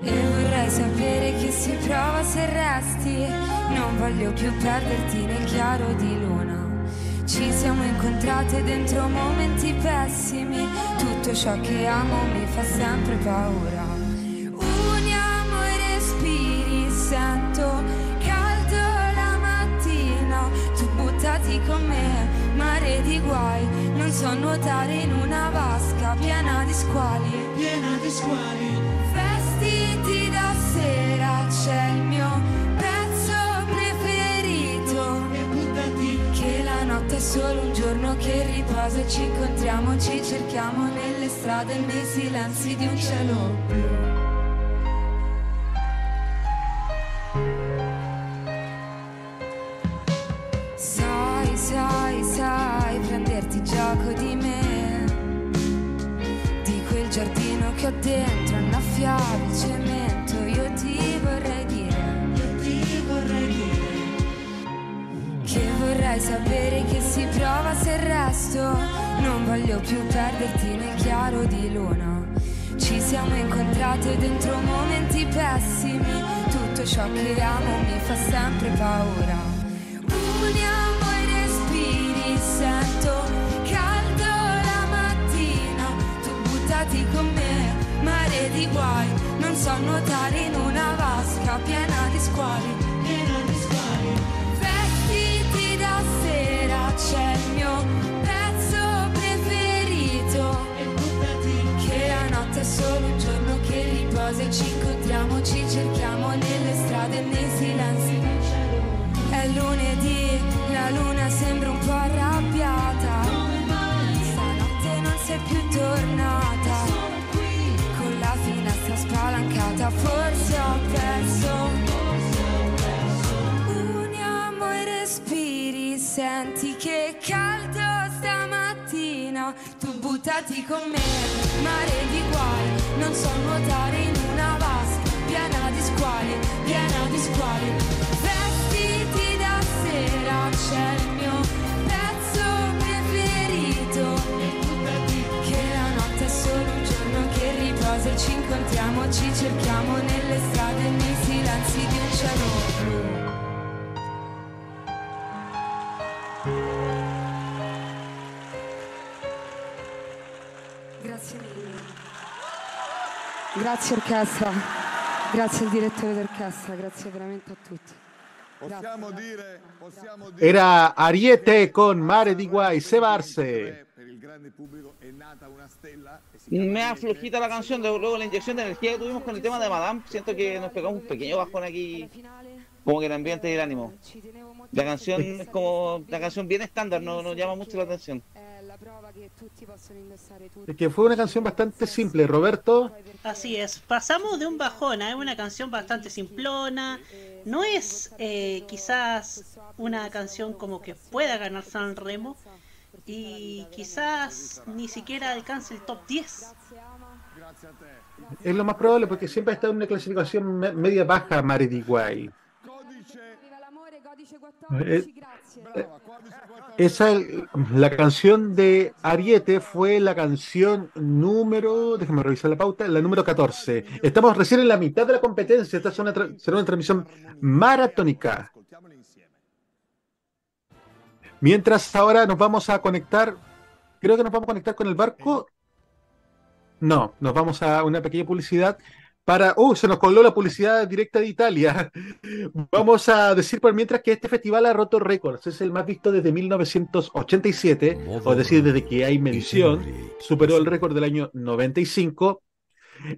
[SPEAKER 16] E vorrei sapere che si prova se resti. Non voglio più perderti nel chiaro di luna. Ci siamo incontrate dentro momenti pessimi. Tutto ciò che amo mi fa sempre paura. Uniamo i respiri, sento caldo la mattina. Tu buttati con me, mare di guai. Non so nuotare in una vasca piena di squali. Piena di squali. Solo un giorno che riposa ci incontriamo, ci cerchiamo nelle strade nei silenzi di un cielo blu. Sai, sai, sai prenderti gioco di me Di quel giardino che ho dentro annaffiavi cemento Io ti vorrei sapere che si prova se resto Non voglio più perderti nel chiaro di luna Ci siamo incontrate dentro momenti pessimi Tutto ciò che amo mi fa sempre paura Uniamo i respiri, sento caldo la mattina. Tu buttati con me, mare di guai. Non so nuotare in una vasca piena di squali. Piena di squali. Solo un giorno che riposa e ci incontriamo, ci cerchiamo nelle strade e nei silenzi. È lunedì, la luna sembra un po' arrabbiata. Stanotte non sei più tornata. Con la finestra spalancata, forse ho perso. Uniamo i respiri, senti che. Tu buttati con me, mare di guai. Non so nuotare in una vasca piena di squali, piena di squali. Vestiti da sera, c'è il mio pezzo preferito. Che la notte è solo un giorno che riposa e ci incontriamo, ci cerchiamo nelle strade nei silenzi di un cielo blu. Grazie orchestra, grazie al direttore d'orchestra, grazie veramente a tutti.
[SPEAKER 7] Possiamo dire, possiamo dire
[SPEAKER 2] Era Ariete con Mare di
[SPEAKER 7] una stella e
[SPEAKER 3] Me da flojita la canción, de- luego la inyección de energía que tuvimos con el tema de Madame, siento que nos pegamos un pequeño bajón aquí, como que el ambiente y el ánimo. La canción es como la canción bien estándar, no nos llama mucho la atención.
[SPEAKER 2] Es que fue una canción bastante simple. Roberto,
[SPEAKER 5] Así es, pasamos de un bajón a una canción bastante simplona. No es eh, quizás una canción como que pueda ganar San Remo y quizás ni siquiera alcance el top 10.
[SPEAKER 2] es lo más probable porque siempre ha estado en una clasificación me- media baja Mare di Guay. Eh, eh, esa, la canción de Ariete fue la canción número, déjame revisar la pauta, la número 14. Estamos recién en la mitad de la competencia, esta es una será una transmisión maratónica. Mientras ahora nos vamos a conectar, creo que nos vamos a conectar con el barco. No, nos vamos a una pequeña publicidad para... ¡Uh! Se nos coló la publicidad directa de Italia. Vamos a decir por mientras que este festival ha roto récords. Es el más visto desde 1987, o es decir, desde que hay medición. Superó el récord del año 95.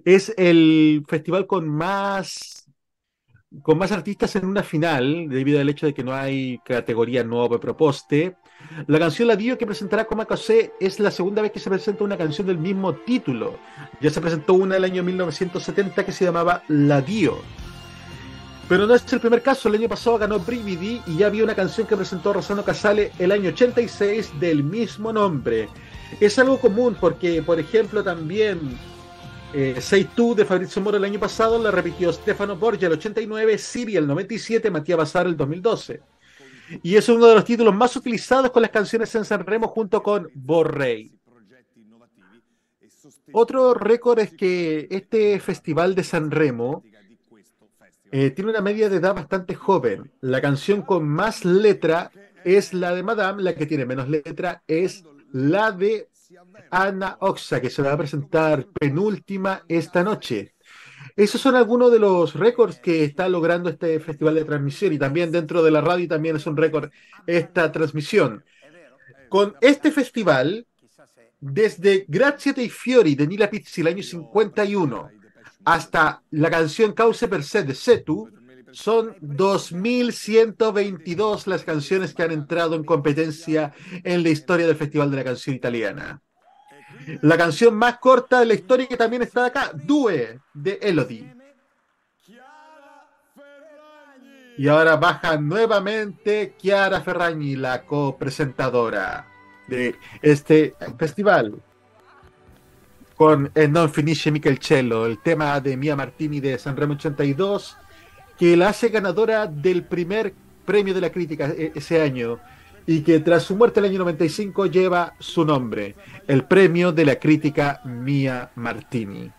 [SPEAKER 2] Es el festival con más con más artistas en una final, debido al hecho de que no hay categoría nueva proposte. La canción La Dio que presentará Coma es la segunda vez que se presenta una canción del mismo título. Ya se presentó una el año 1970 que se llamaba La Dio. Pero no es el primer caso, el año pasado ganó Brividi y ya había una canción que presentó Rosano Casale el año 86 del mismo nombre. Es algo común porque, por ejemplo, también eh, Say Tú de Fabrizio Moro el año pasado la repitió Stefano Borgia el 89, Siri el 97, Matías Bazar el 2012. Y es uno de los títulos más utilizados con las canciones en San Remo junto con Borrey. Otro récord es que este festival de San Remo eh, tiene una media de edad bastante joven. La canción con más letra es la de Madame, la que tiene menos letra es la de Ana Oxa, que se va a presentar penúltima esta noche. Esos son algunos de los récords que está logrando este festival de transmisión y también dentro de la radio también es un récord esta transmisión. Con este festival, desde Grazie dei Fiori de Nila Pizzi el año 51 hasta la canción Cause per se de Setu, son 2.122 las canciones que han entrado en competencia en la historia del Festival de la Canción Italiana. La canción más corta de la historia que también está acá, Due, de Elodie. Y ahora baja nuevamente Chiara Ferragni, la copresentadora de este festival. Con el Non Finisce Michelcello, el tema de Mia Martini de Sanremo 82, que la hace ganadora del primer premio de la crítica e- ese año y que tras su muerte el año 95 lleva su nombre, el premio de la crítica Mia Martini.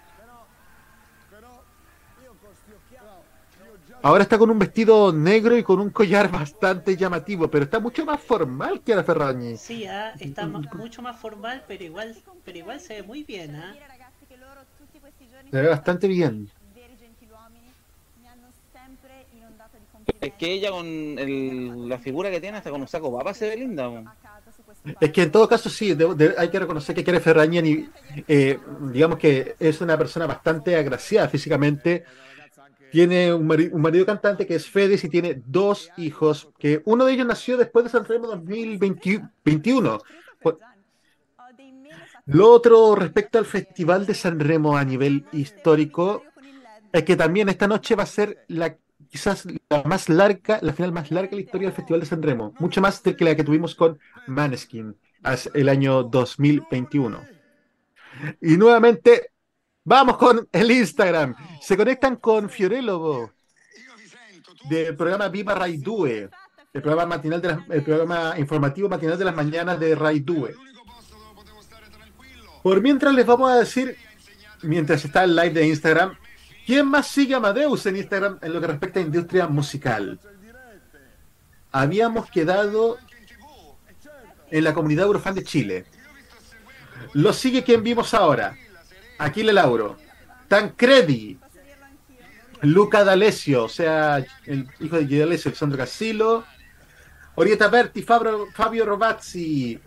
[SPEAKER 2] Ahora está con un vestido negro y con un collar bastante llamativo, pero está mucho más formal que la Ferragni.
[SPEAKER 5] Sí, ah, está mucho más formal, pero igual, pero igual se ve muy bien. ah.
[SPEAKER 2] Se ve bastante bien.
[SPEAKER 3] Es que ella con el- la figura que tiene, hasta con un saco papa se ve linda.
[SPEAKER 2] Es que en todo caso sí, hay que reconocer que Chiara Ferragni, eh, digamos que es una persona bastante agraciada físicamente. Tiene un, mari- un marido cantante que es Fedez y tiene dos hijos, que uno de ellos nació después de San Remo 2021. Cu- Lo otro respecto al Festival de San Remo a nivel histórico es que también esta noche va a ser la quizás la más larga, la final más larga de la historia del Festival de San Remo, mucho más que la que tuvimos con Maneskin el año 2021. Y nuevamente vamos con el Instagram. Se conectan con Fiorello del programa Viva Rai Due, el programa matinal el programa informativo matinal de las mañanas de Rai Due. Por mientras les vamos a decir, mientras está el live de Instagram, ¿quién más sigue a Amadeus en Instagram en lo que respecta a industria musical? Habíamos quedado en la comunidad Eurofan de Chile. Lo sigue quien vimos ahora. Aquile Lauro, Tancredi, Luca D'Alessio, o sea, el hijo de D'Alessio, Alessandro Casillo, Orietta Berti, Fabio, Fabio Rovazzi,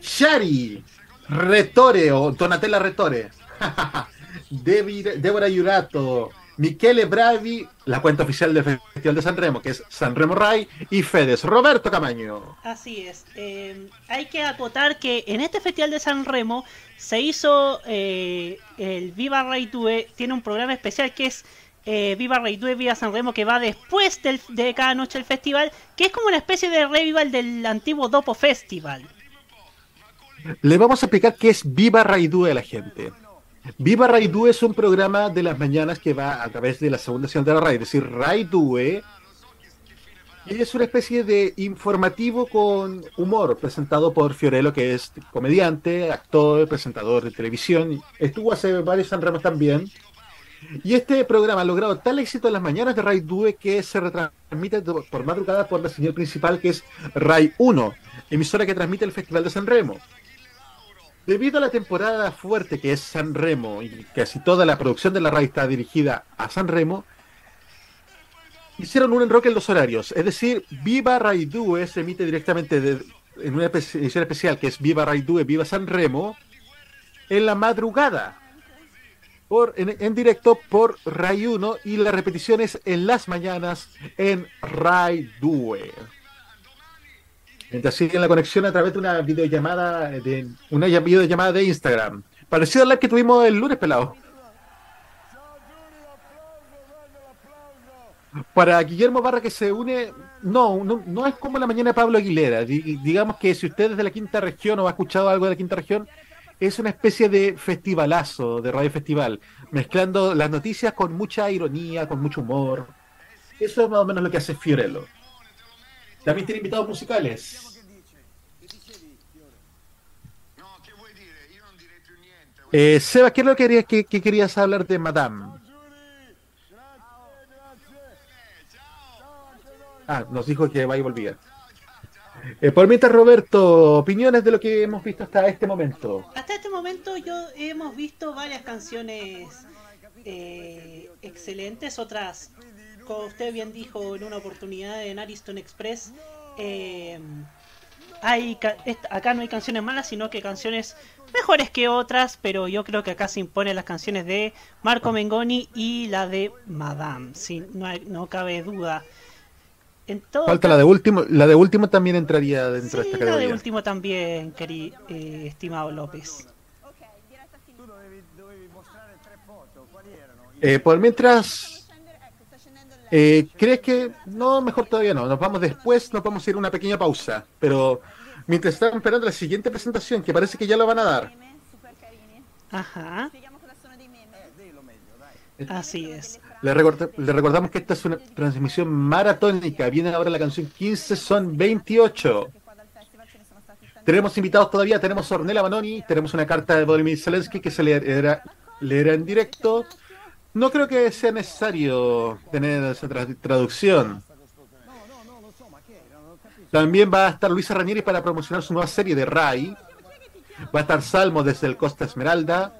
[SPEAKER 2] Shari, Retore o Donatella Retore, Débora Jurato, Michele Bravi, la cuenta oficial del Festival de San Remo, que es San Remo Rai, y Fedes, Roberto Camaño.
[SPEAKER 5] Así es. Eh, hay que acotar que en este Festival de San Remo se hizo eh, el Viva Ray Due, tiene un programa especial que es eh, Viva Ray Due, Viva San Remo, que va después del- de cada noche del festival, que es como una especie de revival del antiguo Dopo Festival.
[SPEAKER 2] Le vamos a explicar qué es Viva Raidú a la gente. Viva Raidú es un programa de las mañanas que va a través de la segunda señal de la radio, es decir, Raidue. Y es una especie de informativo con humor, presentado por Fiorello, que es comediante, actor, presentador de televisión. Estuvo hace varios Sanremos también. Y este programa ha logrado tal éxito en las mañanas de Rai Due que se retransmite por madrugada por la señal principal que es Rai 1, emisora que transmite el Festival de San Remo. Debido a la temporada fuerte que es San Remo y casi toda la producción de la RAI está dirigida a San Remo, hicieron un enroque en los horarios. Es decir, Viva Rai Due se emite directamente en una edición especial que es Viva Rai Due, Viva San Remo, en la madrugada. Por, en, directo por Rai 1 y las repeticiones en las mañanas en Rai Due. Mientras siguen la conexión a través de una videollamada de una videollamada de Instagram. Parecido a la que tuvimos el lunes, pelado. para Guillermo Barra que se une, no, no, no es como la mañana de Pablo Aguilera. Di- digamos que si usted es de la quinta región o ha escuchado algo de la quinta región, es una especie de festivalazo, de radio festival, mezclando las noticias con mucha ironía, con mucho humor. Eso es más o menos lo que hace Fiorello. También tiene invitados musicales. Eh, Seba, ¿qué es lo que querías, que, que querías hablar de Madame? Ah, nos dijo que va y volvía. Eh, por mientras, Roberto, opiniones de lo que hemos visto hasta este momento.
[SPEAKER 5] Hasta este momento yo hemos visto varias canciones eh, excelentes, otras, como usted bien dijo en una oportunidad en Ariston Express, eh, hay acá no hay canciones malas, sino que canciones mejores que otras, pero yo creo que acá se imponen las canciones de Marco Mengoni y la de Madame, sí, no, hay- no cabe duda. En todo
[SPEAKER 2] Falta la de último, la de último también entraría dentro de esta
[SPEAKER 5] la de
[SPEAKER 2] categoría.
[SPEAKER 5] último también, queri- eh, estimado López.
[SPEAKER 2] Eh, por mientras, eh, ¿crees que no? Mejor todavía no. Nos vamos después, nos vamos a ir a una pequeña pausa. Pero mientras estamos esperando la siguiente presentación, que parece que ya lo van a dar.
[SPEAKER 5] Ajá. Así es.
[SPEAKER 2] Le, le recordamos que esta es una transmisión maratónica. Viene ahora la canción 15, son 28. Tenemos invitados todavía, tenemos a Ornella Manoni, tenemos una carta de Volodymyr Zelensky que se leerá, leerá en directo. No creo que sea necesario tener esa tra- traducción. También va a estar Luisa Ranieri para promocionar su nueva serie de Rai. Va a estar Salmo desde el Costa Esmeralda.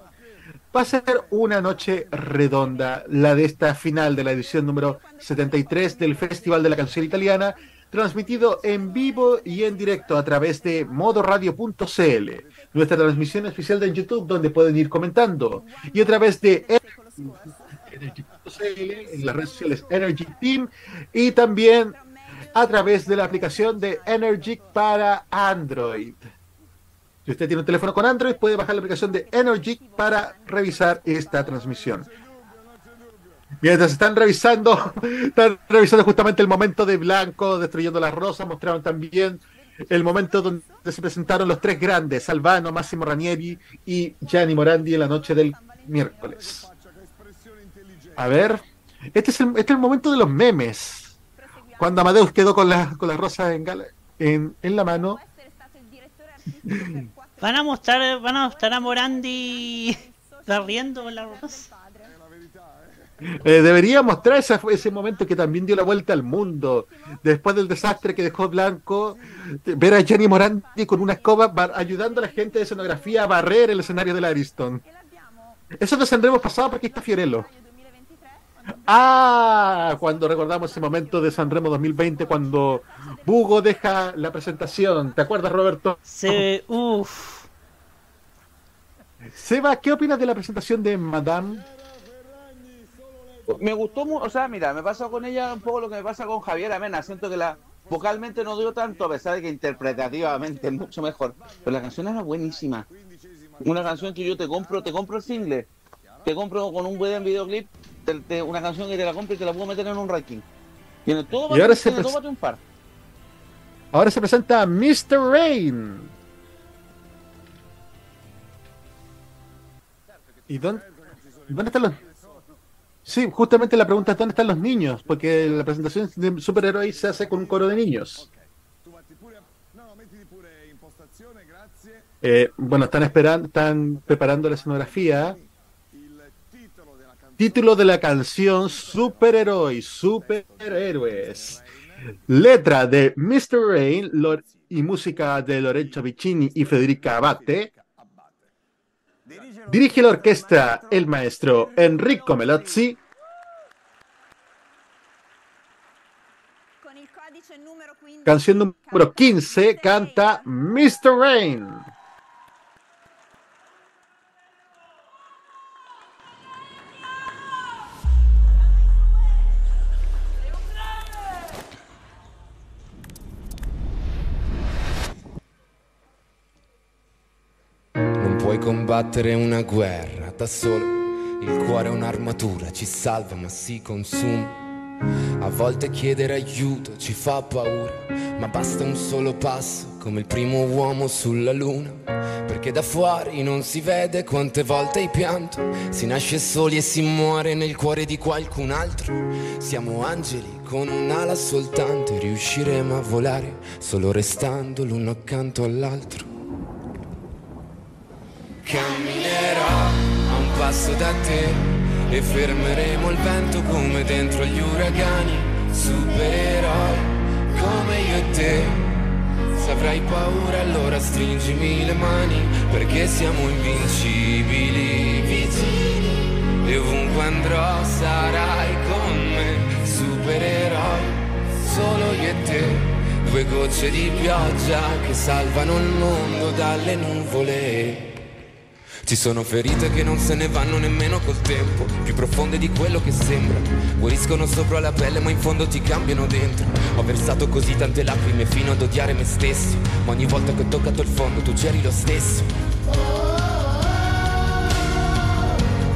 [SPEAKER 2] Va a ser una noche redonda, la de esta final de la edición número 73 del Festival de la Canción Italiana, transmitido en vivo y en directo a través de modoradio.cl, nuestra transmisión oficial de YouTube, donde pueden ir comentando, y a través de En las redes sociales Energy Team, y también a través de la aplicación de Energy para Android. Si usted tiene un teléfono con Android, puede bajar la aplicación de Energy para revisar esta transmisión. Mientras están revisando, están revisando justamente el momento de Blanco destruyendo las rosas, mostraron también el momento donde se presentaron los tres grandes, Albano, Massimo Ranieri y Gianni Morandi en la noche del miércoles. A ver, este es el, este es el momento de los memes. Cuando Amadeus quedó con las con las rosas en, en, en la mano.
[SPEAKER 5] Van a mostrar, van a mostrar a Morandi barriendo la rosa.
[SPEAKER 2] Eh, debería mostrar ese momento que también dio la vuelta al mundo. Después del desastre que dejó Blanco, de- ver a Jenny Morandi con una escoba ayudando a la gente de escenografía a barrer el escenario del Ariston. Eso nos tendremos pasado porque está Fiorello. Ah, cuando recordamos ese momento de Sanremo 2020 cuando Bugo deja la presentación. ¿Te acuerdas, Roberto?
[SPEAKER 5] Se, uff.
[SPEAKER 2] Seba, ¿qué opinas de la presentación de Madame?
[SPEAKER 3] Me gustó mucho, o sea, mira, me pasa con ella un poco lo que me pasa con Javier Amena. Siento que la vocalmente no dio tanto, a pesar de que interpretativamente es mucho mejor. Pero la canción era buenísima. Una canción que yo te compro, te compro el single, te compro con un buen videoclip, te- te- una canción que te la compro y te la puedo meter en un ranking. Tiene todo
[SPEAKER 2] Y ahora se
[SPEAKER 3] tiene todo para triunfar.
[SPEAKER 2] Ahora se presenta Mr. Rain. ¿Y dónde, dónde están los.? Sí, justamente la pregunta es: ¿dónde están los niños? Porque la presentación de superhéroes se hace con un coro de niños. Eh, bueno, están esperando, están preparando la escenografía. Título de la canción Superhéroes, Superhéroes. Letra de Mr. Rain y música de Lorenzo Vicini y Federica Abate. Dirige la orquesta el maestro Enrico Melozzi. Canción número 15 canta Mr. Rain.
[SPEAKER 15] Puoi combattere una guerra da solo. Il cuore è un'armatura, ci salva ma si consuma. A volte chiedere aiuto ci fa paura, ma basta un solo passo come il primo uomo sulla luna. Perché da fuori non si vede quante volte hai pianto, si nasce soli e si muore nel cuore di qualcun altro. Siamo angeli con un'ala soltanto e riusciremo a volare solo restando l'uno accanto all'altro. Camminerò a un passo da te e fermeremo il vento come dentro gli uragani, supereroi come io e te. Se avrai paura allora stringimi le mani, perché siamo invincibili, vicini. E ovunque andrò sarai con me, supereroi, solo io e te. Due gocce di pioggia che salvano il mondo dalle nuvole. Ci sono ferite che non se ne vanno nemmeno col tempo, più profonde di quello che sembra. Guariscono sopra la pelle ma in fondo ti cambiano dentro. Ho versato così tante lacrime fino ad odiare me stesso, ma ogni volta che ho toccato il fondo tu c'eri lo stesso.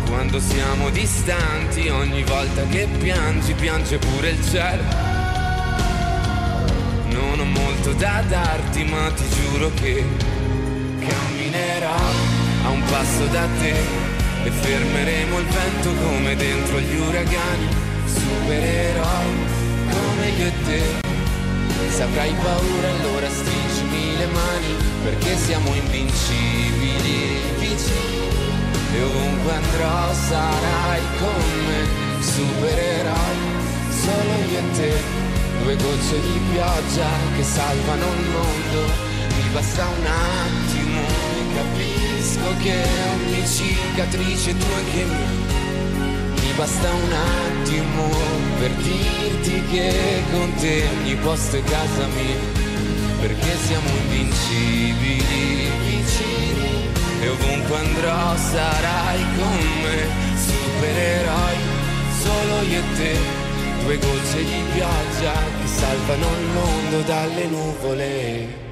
[SPEAKER 15] Quando siamo distanti, ogni volta che piangi, piange pure il cielo. Non ho molto da darti, ma ti giuro che camminerò a un passo da te e fermeremo il vento come dentro gli uragani, supereroi come io e te. Se avrai paura allora stringimi le mani perché siamo invincibili, e ovunque andrò sarai con me, supereroi solo io e te. Due gocce di pioggia che salvano il mondo, mi basta un attimo e capisco che ogni cicatrice tu anche mia mi basta un attimo per dirti che con te ogni posto è casa mia. Perché siamo invincibili vicini e ovunque andrò sarai con me supereroi solo io e te. Due gocce di pioggia che salvano il mondo dalle nuvole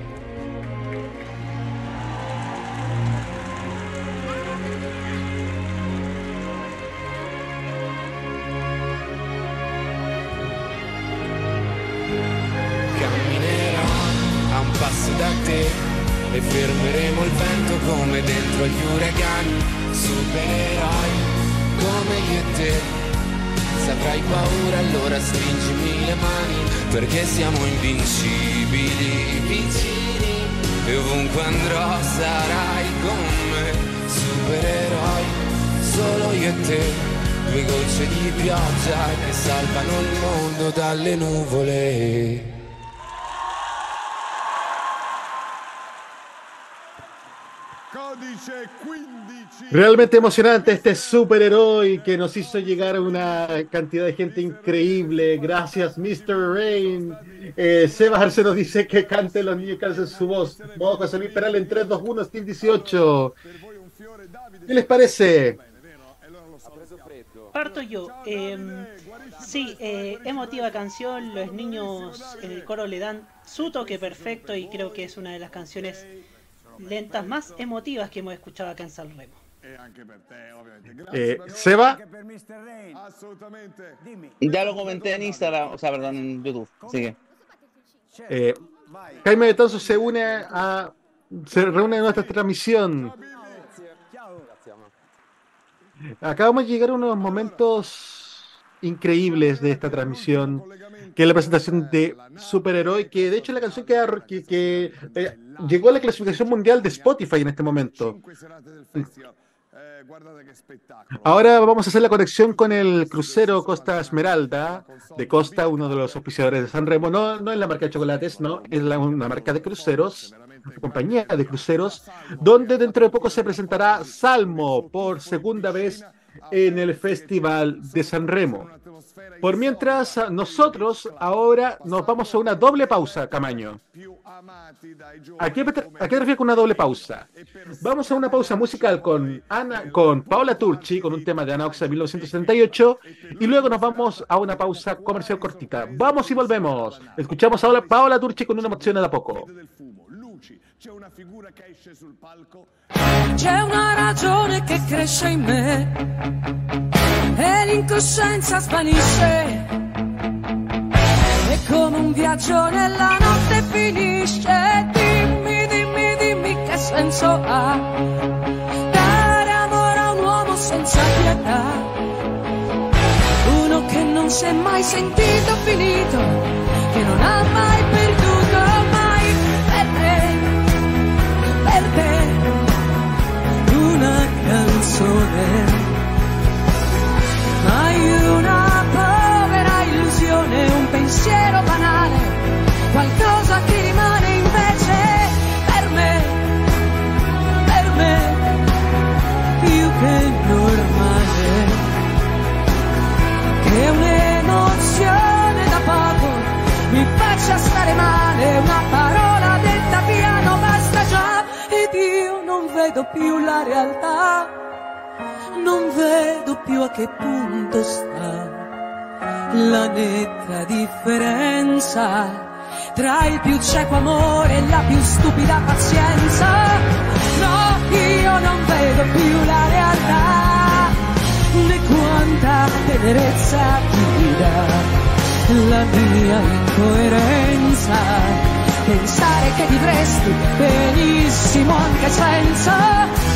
[SPEAKER 15] il vento come dentro gli uragani, supereroi come io e te. Se avrai paura allora stringimi le mani perché siamo invincibili, vicini e ovunque andrò sarai con me, supereroi solo io e te. Due gocce di pioggia che salvano il mondo dalle nuvole.
[SPEAKER 2] Realmente emocionante este superhéroe que nos hizo llegar a una cantidad de gente increíble. Gracias, Mr. Rain. Eh, Sebas Arce nos dice que cante los niños que alcen su voz. Modo José Luis Peral en 3, 2, 1, Steel 18. ¿Qué les parece?
[SPEAKER 5] Parto yo. Eh, sí, eh, emotiva canción. Los niños en el coro le dan su toque perfecto y creo que es una de las canciones lentas más emotivas que hemos escuchado acá en San Remo.
[SPEAKER 2] Eh, Seba,
[SPEAKER 7] Assolutamente.
[SPEAKER 3] Ya lo comenté en Instagram, o sea, perdón, en YouTube. Sigue.
[SPEAKER 2] eh, Jaime Betanzo se une a. Se reúne en nuestra transmisión. Acabamos de llegar a unos momentos increíbles de esta transmisión, que es la presentación de Superhéroe, que de hecho es la canción que, que- que, eh, llegó a la clasificación mundial de Spotify en este momento. Ahora vamos a hacer la conexión con el crucero Costa Esmeralda de Costa, uno de los auspiciadores de San Remo. No, no es la marca de chocolates, no, es la- una marca de cruceros, compañía de cruceros, donde dentro de poco se presentará Salmo por segunda vez en el Festival de San Remo. Por mientras, nosotros ahora nos vamos a una doble pausa, Camaño. ¿A qué, a refieres con una doble pausa? Vamos a una pausa musical con, Ana, con Paola Turchi, con un tema de Ana Oxa de 1978, y luego nos vamos a una pausa comercial cortita. Vamos y volvemos. Escuchamos ahora a Paola Turchi con una emoción da poco.
[SPEAKER 7] C'è una figura che esce sul palco.
[SPEAKER 17] C'è una ragione che cresce in me e l'incoscienza svanisce.
[SPEAKER 18] come un viaggio nella notte finisce. Dimmi, dimmi, dimmi che senso ha dare amore a un uomo senza pietà. Uno che non si è mai sentito finito, che non ha mai perduto canzone. Mai una povera illusione, un pensiero banale, qualcosa che rimane invece per me, per me, più che normale, che un'emozione da poco mi faccia stare male, una parola detta piano basta già, ed io non vedo più la realtà non vedo più a che punto sta la netta differenza tra il più cieco amore e la più stupida pazienza. No, io non vedo più la realtà, né quanta tenerezza ti dà la mia incoerenza. Pensare che vivresti benissimo anche senza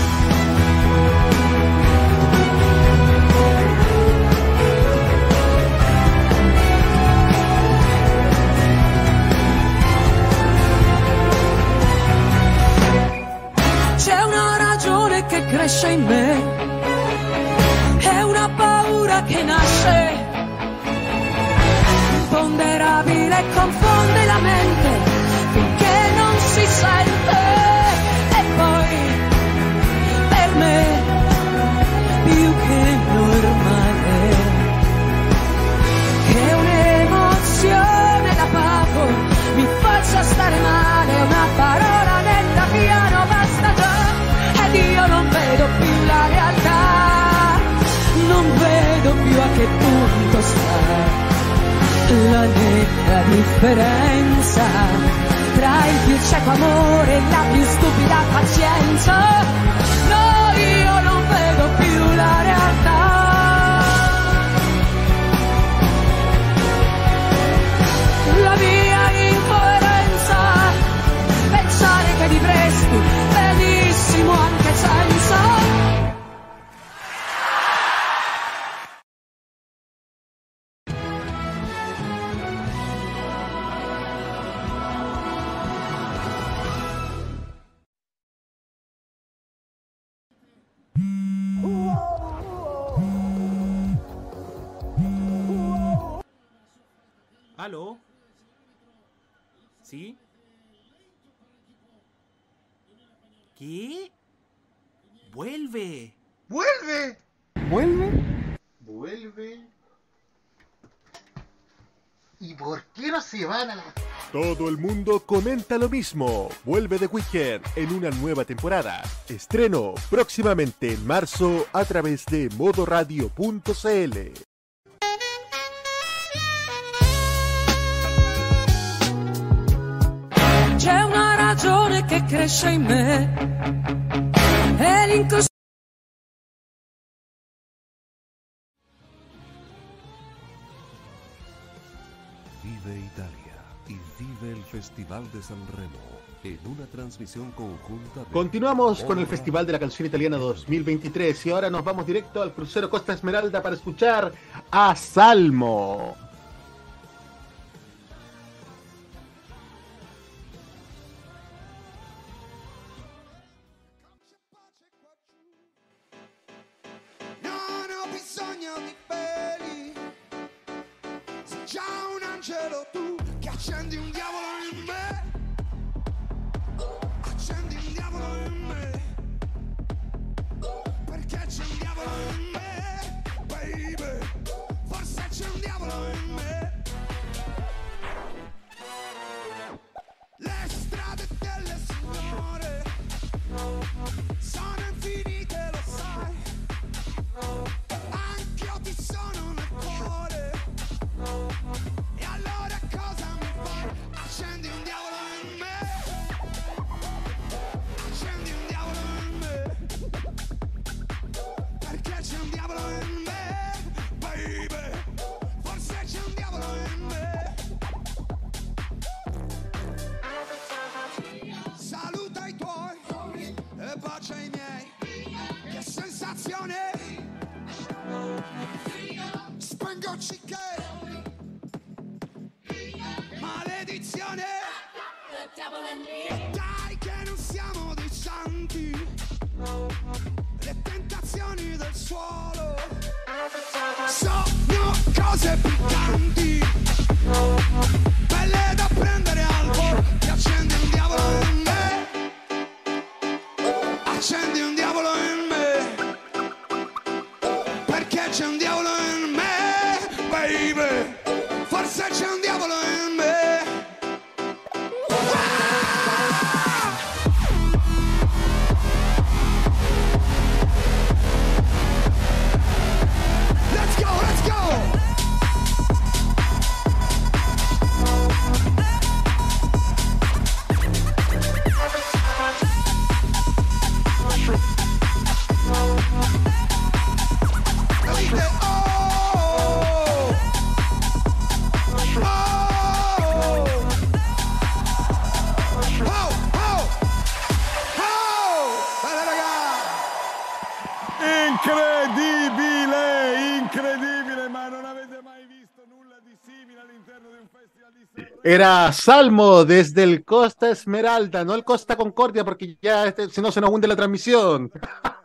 [SPEAKER 18] cresce in me, è una paura che nasce, imponderabile, confonde la mente finché non si sente. Male, una parola detta piano basta già, ed io non vedo più la realtà, non vedo più a che punto sta la netta differenza tra il più cieco amore e la più stupida pazienza. No, io non vedo più la realtà. La mia vivresti benissimo anche senza.
[SPEAKER 19] ¿Aló? ¿Sí? ¿Qué? ¡Vuelve!
[SPEAKER 20] ¡Vuelve! ¿Vuelve? Vuelve. ¿Y por qué no se van a la...
[SPEAKER 2] Todo el mundo comenta lo mismo. Vuelve The Weeknd en una nueva temporada. Estreno próximamente en marzo a través de modoradio.cl.
[SPEAKER 18] che cresce in me. È
[SPEAKER 1] Vive Italia y vive el Festival de San Remo en una transmisión conjunta de
[SPEAKER 20] Continuamos con el Festival de la Canción Italiana 2023 y ahora nos vamos directo al crucero Costa Esmeralda para escuchar a Salmo.
[SPEAKER 7] Angelo tu che accendi un diavolo Dai che non siamo dei santi, le tentazioni del suolo sono cose piccanti,
[SPEAKER 2] Era Salmo desde el Costa Esmeralda, no el Costa Concordia, porque ya este- si no se nos hunde la transmisión.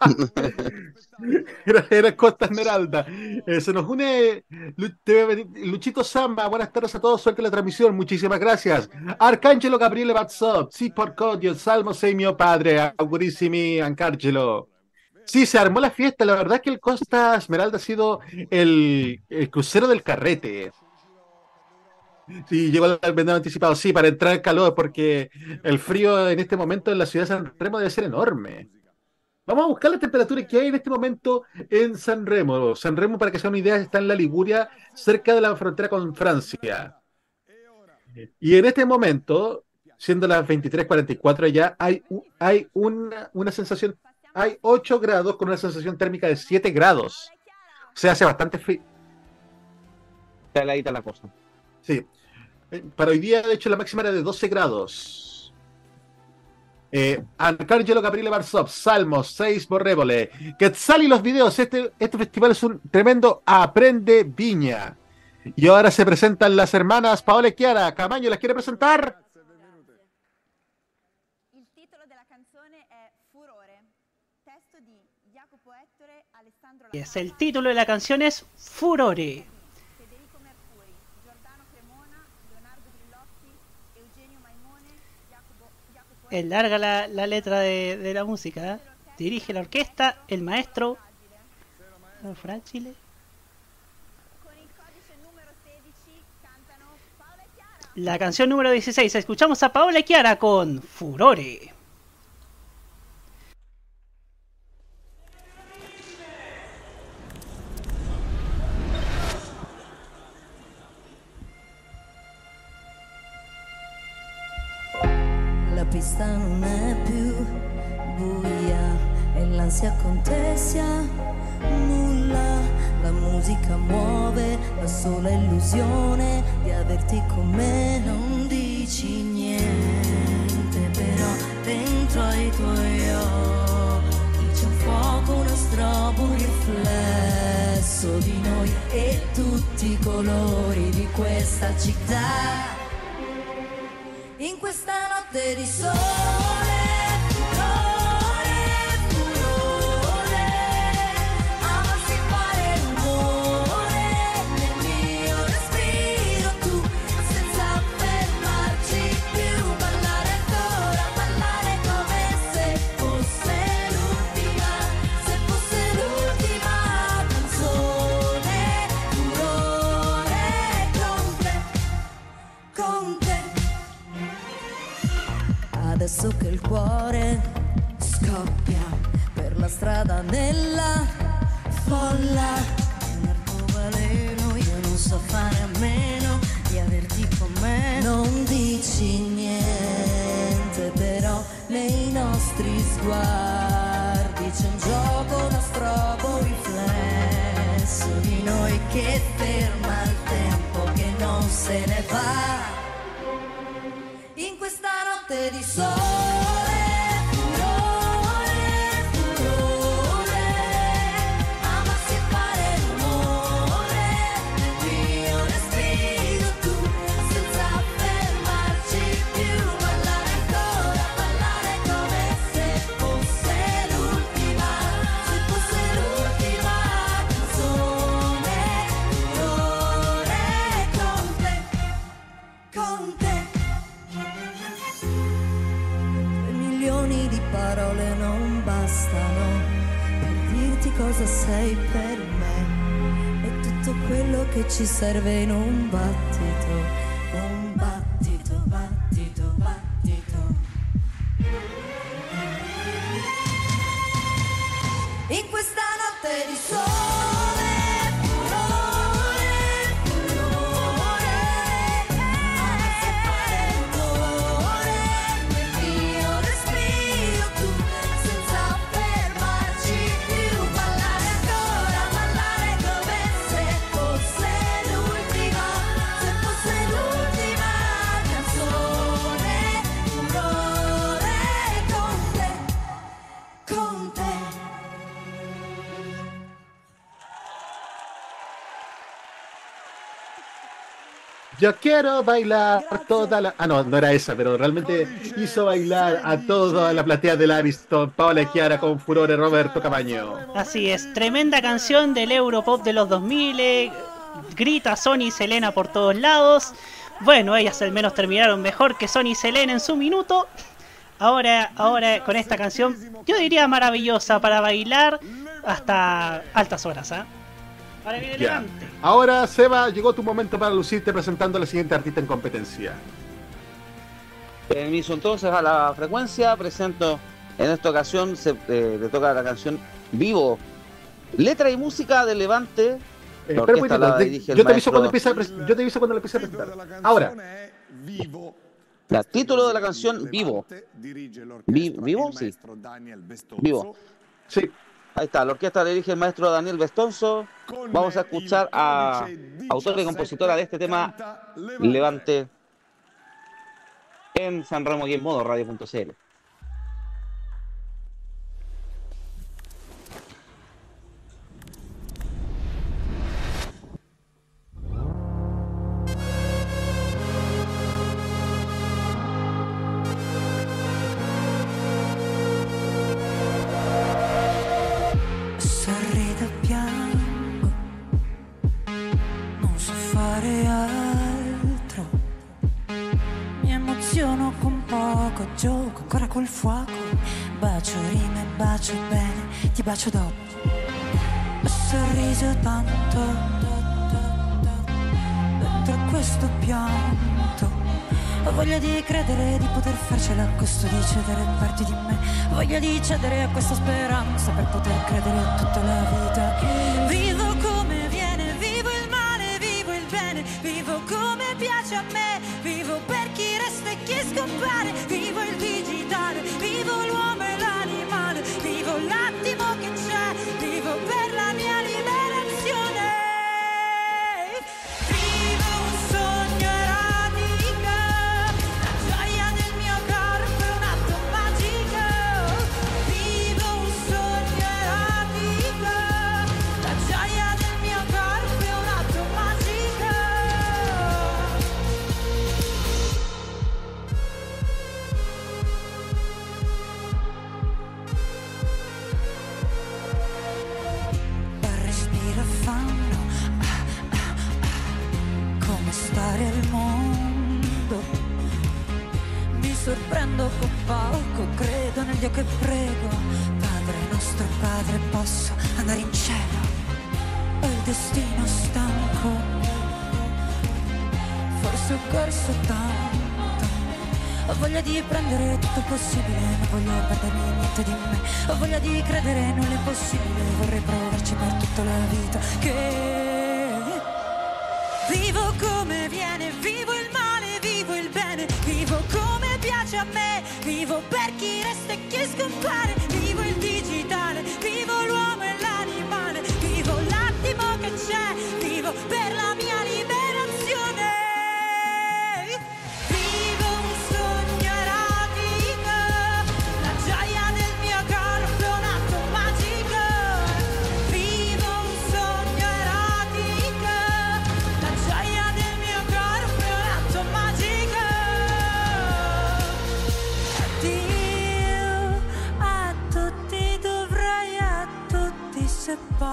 [SPEAKER 2] era, Costa Esmeralda. Eh, se nos une Luchito Samba. Buenas tardes a todos. Suerte la transmisión. Muchísimas gracias. Arcángelo Gabriele Bazzop. Sí, por codio. Salmo sei mio padre. Augurissimi Arcángelo. Sí, se armó la fiesta. La verdad es que el Costa Esmeralda ha sido el, el crucero del carrete. Sí, llegó el vendedor anticipado, sí, para entrar en calor, porque el frío en este momento en la ciudad de San Remo debe ser enorme. Vamos a buscar la temperatura que hay en este momento en San Remo. San Remo, para que sea una idea, está en la Liguria, cerca de la frontera con Francia. Y en este momento, siendo las 23:44 ya, hay, una, una sensación, hay 8 grados con una sensación térmica de 7 grados. O sea, hace bastante frío.
[SPEAKER 3] Heladita la cosa.
[SPEAKER 2] Sí. Eh, Para hoy día, de hecho, la máxima era de 12 grados. Eh, Arcángelo Gabriele Barzop, Salmos, 6 Borrébole, Quetzal y los videos. Este, este festival es un tremendo Aprende Viña. Y ahora se presentan las hermanas Paola y Chiara. Camaño, ¿las quiere presentar?
[SPEAKER 5] El título de la canción es Furore. Es larga la, la letra de, de la música. ¿eh? Dirige la orquesta el maestro Fragile. La canción número 16. Escuchamos a Paola Chiara con Furore.
[SPEAKER 21] Pista non è più buia e l'ansia contessa nulla. La musica muove la sola illusione di averti con me. Non dici niente, però dentro ai tuoi occhi c'è un fuoco, una strobo, un riflesso di noi e tutti i colori di questa città. In questa notte di Adesso che il cuore scoppia per la strada nella folla, un arcobaleno, io non so fare a meno di averti con me. Non dici niente, però nei nostri sguardi c'è un gioco, uno strobo riflesso di noi che ferma il tempo che non se ne va di sole. Sei per me. E tutto quello che ci serve in un battito,
[SPEAKER 2] Yo quiero bailar toda la. Ah, no, no era esa, pero realmente hizo bailar a toda la platea del Ariston, Paola Chiara con furore Roberto Camaño.
[SPEAKER 5] Así es, tremenda canción del Europop de los 2000. eh, grita Sony y Selena por todos lados. Bueno, ellas al menos terminaron mejor que Sony y Selena en su minuto. Ahora, ahora con esta canción, yo diría maravillosa para bailar hasta altas horas, ¿ah? Ahora viene
[SPEAKER 2] Ya.
[SPEAKER 5] Levante.
[SPEAKER 2] Ahora, Seba, llegó tu momento para lucirte presentando a la siguiente artista en competencia.
[SPEAKER 3] Permiso entonces a la frecuencia, presento en esta ocasión, se, eh, le toca la canción Vivo. Letra y música de Levante.
[SPEAKER 2] Eh,
[SPEAKER 3] La
[SPEAKER 2] espera un
[SPEAKER 3] la
[SPEAKER 2] yo, te aviso cuando empiece a yo te aviso cuando le empiece a presentar. Ahora,
[SPEAKER 3] El título de la canción Vivo. Vi- ¿Vivo? Sí. Vivo.
[SPEAKER 2] Sí.
[SPEAKER 3] Ahí está, la orquesta la dirige el maestro Daniel Bestonzo. Vamos a escuchar a autora y compositora de este tema, Levante, en San Remo y en modo radio.cl.
[SPEAKER 17] poter credere a tutta la vita. Vivo come viene, vivo il male, vivo il bene, vivo come piace a me, vivo per chi resta e chi scompare, vivo il digitale,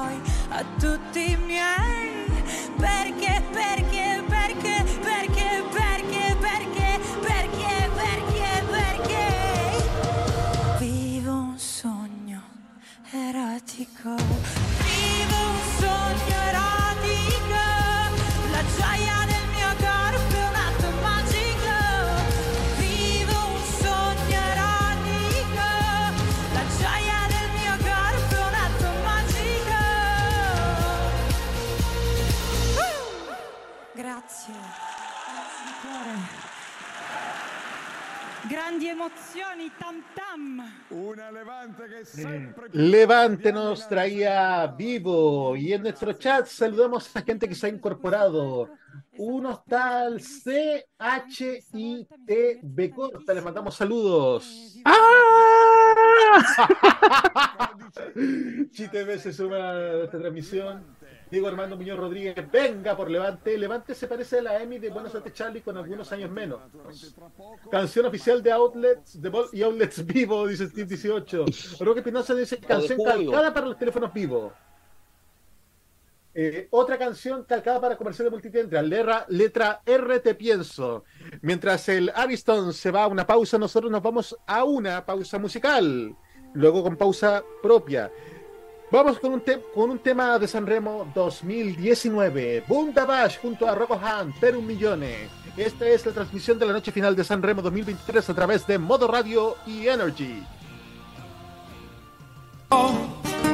[SPEAKER 17] joy à tout Attenzione, tam tam.
[SPEAKER 7] Una Levante che sempre
[SPEAKER 2] Levante nos traía vivo y en nuestro chat saludamos a gente que se ha incorporado. Uno tal C-H-I-T-B corta, les mandamos saludos. ChiTV se suma a esta transmisión. Diego Armando Muñoz Rodríguez, venga por Levante. Levante se parece a la Emi de Buenos Aires Charlie con algunos años menos. Canción oficial de Outlets de y Outlets Vivo, dice Steve 18. Roque Pinoza dice canción calcada para los teléfonos vivos. Eh, otra canción calcada para comercial de multitienda, letra, letra R te pienso. Mientras el Ariston se va a una pausa, nosotros nos vamos a una pausa musical. Luego con pausa propia. Vamos con un, con un tema de Sanremo 2019. Bunda Bash junto a Rocco Hunt, per un millone. Esta es la transmisión de la noche final de Sanremo 2023 a través de Modo Radio y Energy.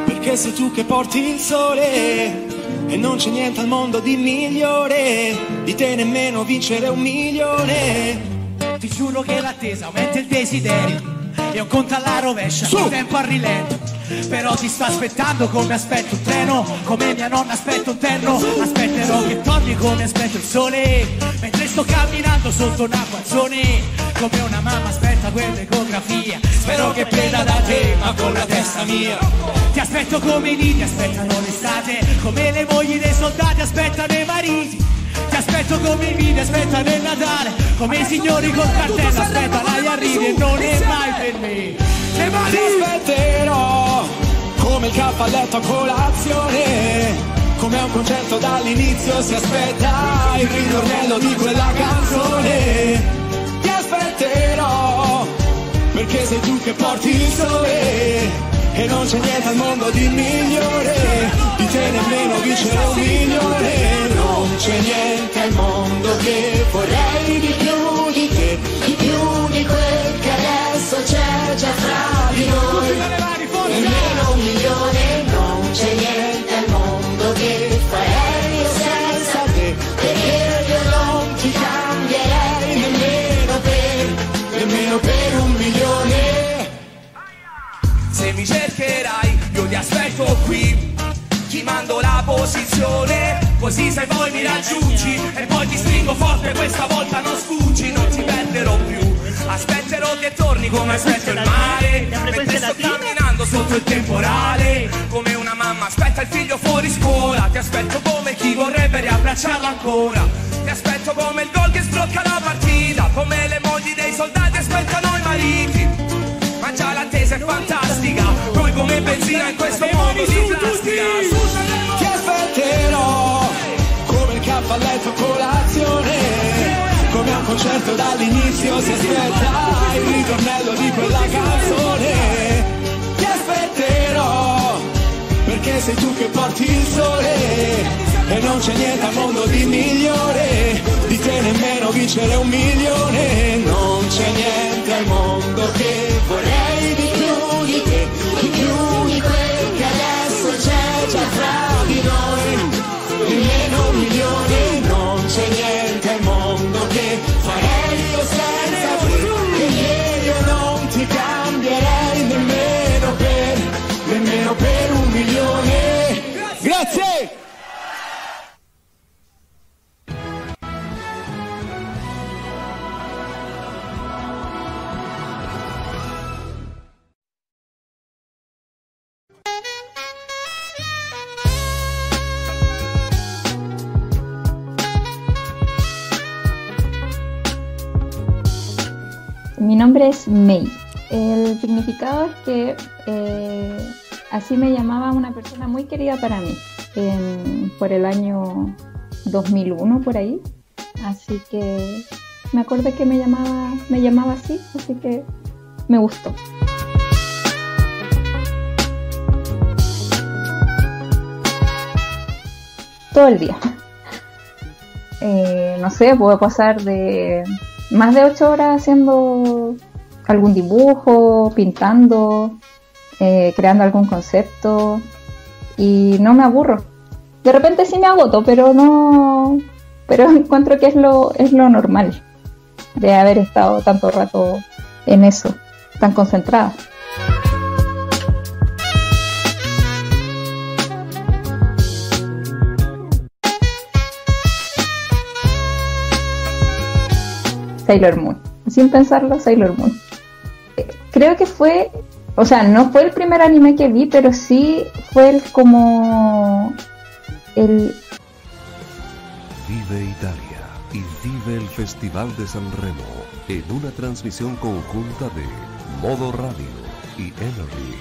[SPEAKER 10] Perché sei tu che porti il sole e non c'è niente al mondo di migliore di te nemmeno vincere un milione.
[SPEAKER 22] Ti giuro che l'attesa aumenta il desiderio E un conto alla rovescia, il tempo a rilento Però ti sto aspettando come aspetto un treno Come mia nonna aspetta un terno. Aspetterò che torni come aspetto il sole Mentre sto camminando sotto una canzone Come una mamma aspetta quell'ecografia. Spero che prenda da te, ma con la testa mia. Ti aspetto come i nidi aspettano l'estate. Come le mogli dei soldati aspettano i mariti. Ti aspetto come i video, aspettano il Natale. Come i signori col cartello, aspettano gli arrivi E non è mai per me Le mani
[SPEAKER 10] Ti aspetterò come il cappelletto a colazione come a un concerto dall'inizio si aspetta il ritornello di quella canzone. Ti aspetterò perché sei tu che porti il sole e non c'è niente al mondo di migliore di te nemmeno vincere un milione. Non c'è niente al mondo che vorrei di più di te di più di quel che adesso c'è già fra di noi nemmeno un milione non c'è niente al mondo che farei io senza te perché io non ti cambierei nemmeno per nemmeno per un milione
[SPEAKER 22] Se mi cercherai, io ti aspetto qui. Ti mando la posizione, così se vuoi mi raggiungi. E poi ti stringo forte, questa volta non sfuggi, Torni come aspetto il mare. Mentre sto camminando sotto il temporale. Come una mamma aspetta il figlio fuori scuola. Ti aspetto come chi vorrebbe riabbracciarlo ancora. Ti aspetto come il gol che sblocca la partita. Come le mogli dei soldati aspettano i mariti. Ma già l'attesa è fantastica Noi come benzina in questo mondo di plastica
[SPEAKER 10] concerto dall'inizio si aspetta il ritornello di quella canzone. Ti aspetterò perché sei tu che porti il sole e non c'è niente al mondo di migliore di te nemmeno vincere un milione. Non c'è niente al mondo che vorrei di più di te di più di quel che adesso c'è già fra
[SPEAKER 23] Mei. El significado es que eh, así me llamaba una persona muy querida para mí por el año 2001 por ahí. Así que me acordé que me llamaba, me llamaba así, así que me gustó. Todo el día. Eh, no sé, puedo pasar de más de ocho horas haciendo algún dibujo, pintando, eh, creando algún concepto y no me aburro. De repente sí me agoto, pero no, pero encuentro que es lo, es lo normal de haber estado tanto rato en eso. tan concentrada. Sailor Moon. Sin pensarlo, Sailor Moon. Creo que fue, o sea, no fue el primer anime que vi, pero sí fue el como el
[SPEAKER 1] Vive Italia y vive el Festival de San Remo en una transmisión conjunta de Modo Radio y Energy.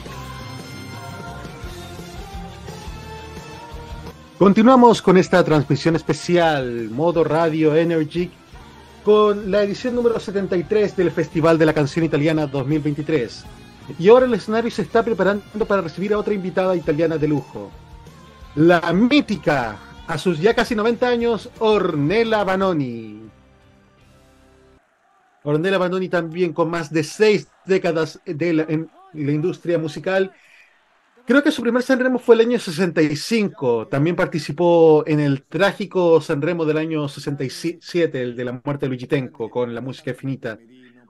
[SPEAKER 2] Continuamos con esta transmisión especial Modo Radio Energy con la edición número 73 del Festival de la Canción Italiana 2023. Y ahora el escenario se está preparando para recibir a otra invitada italiana de lujo. La mítica, a sus ya casi 90 años, Ornella Vanoni. Ornella Vanoni también con más de seis décadas de en la industria musical Creo que su primer Sanremo fue el año 65. También participó en el trágico Sanremo del año 67, el de la muerte de Luigi Tenco, con la música finita,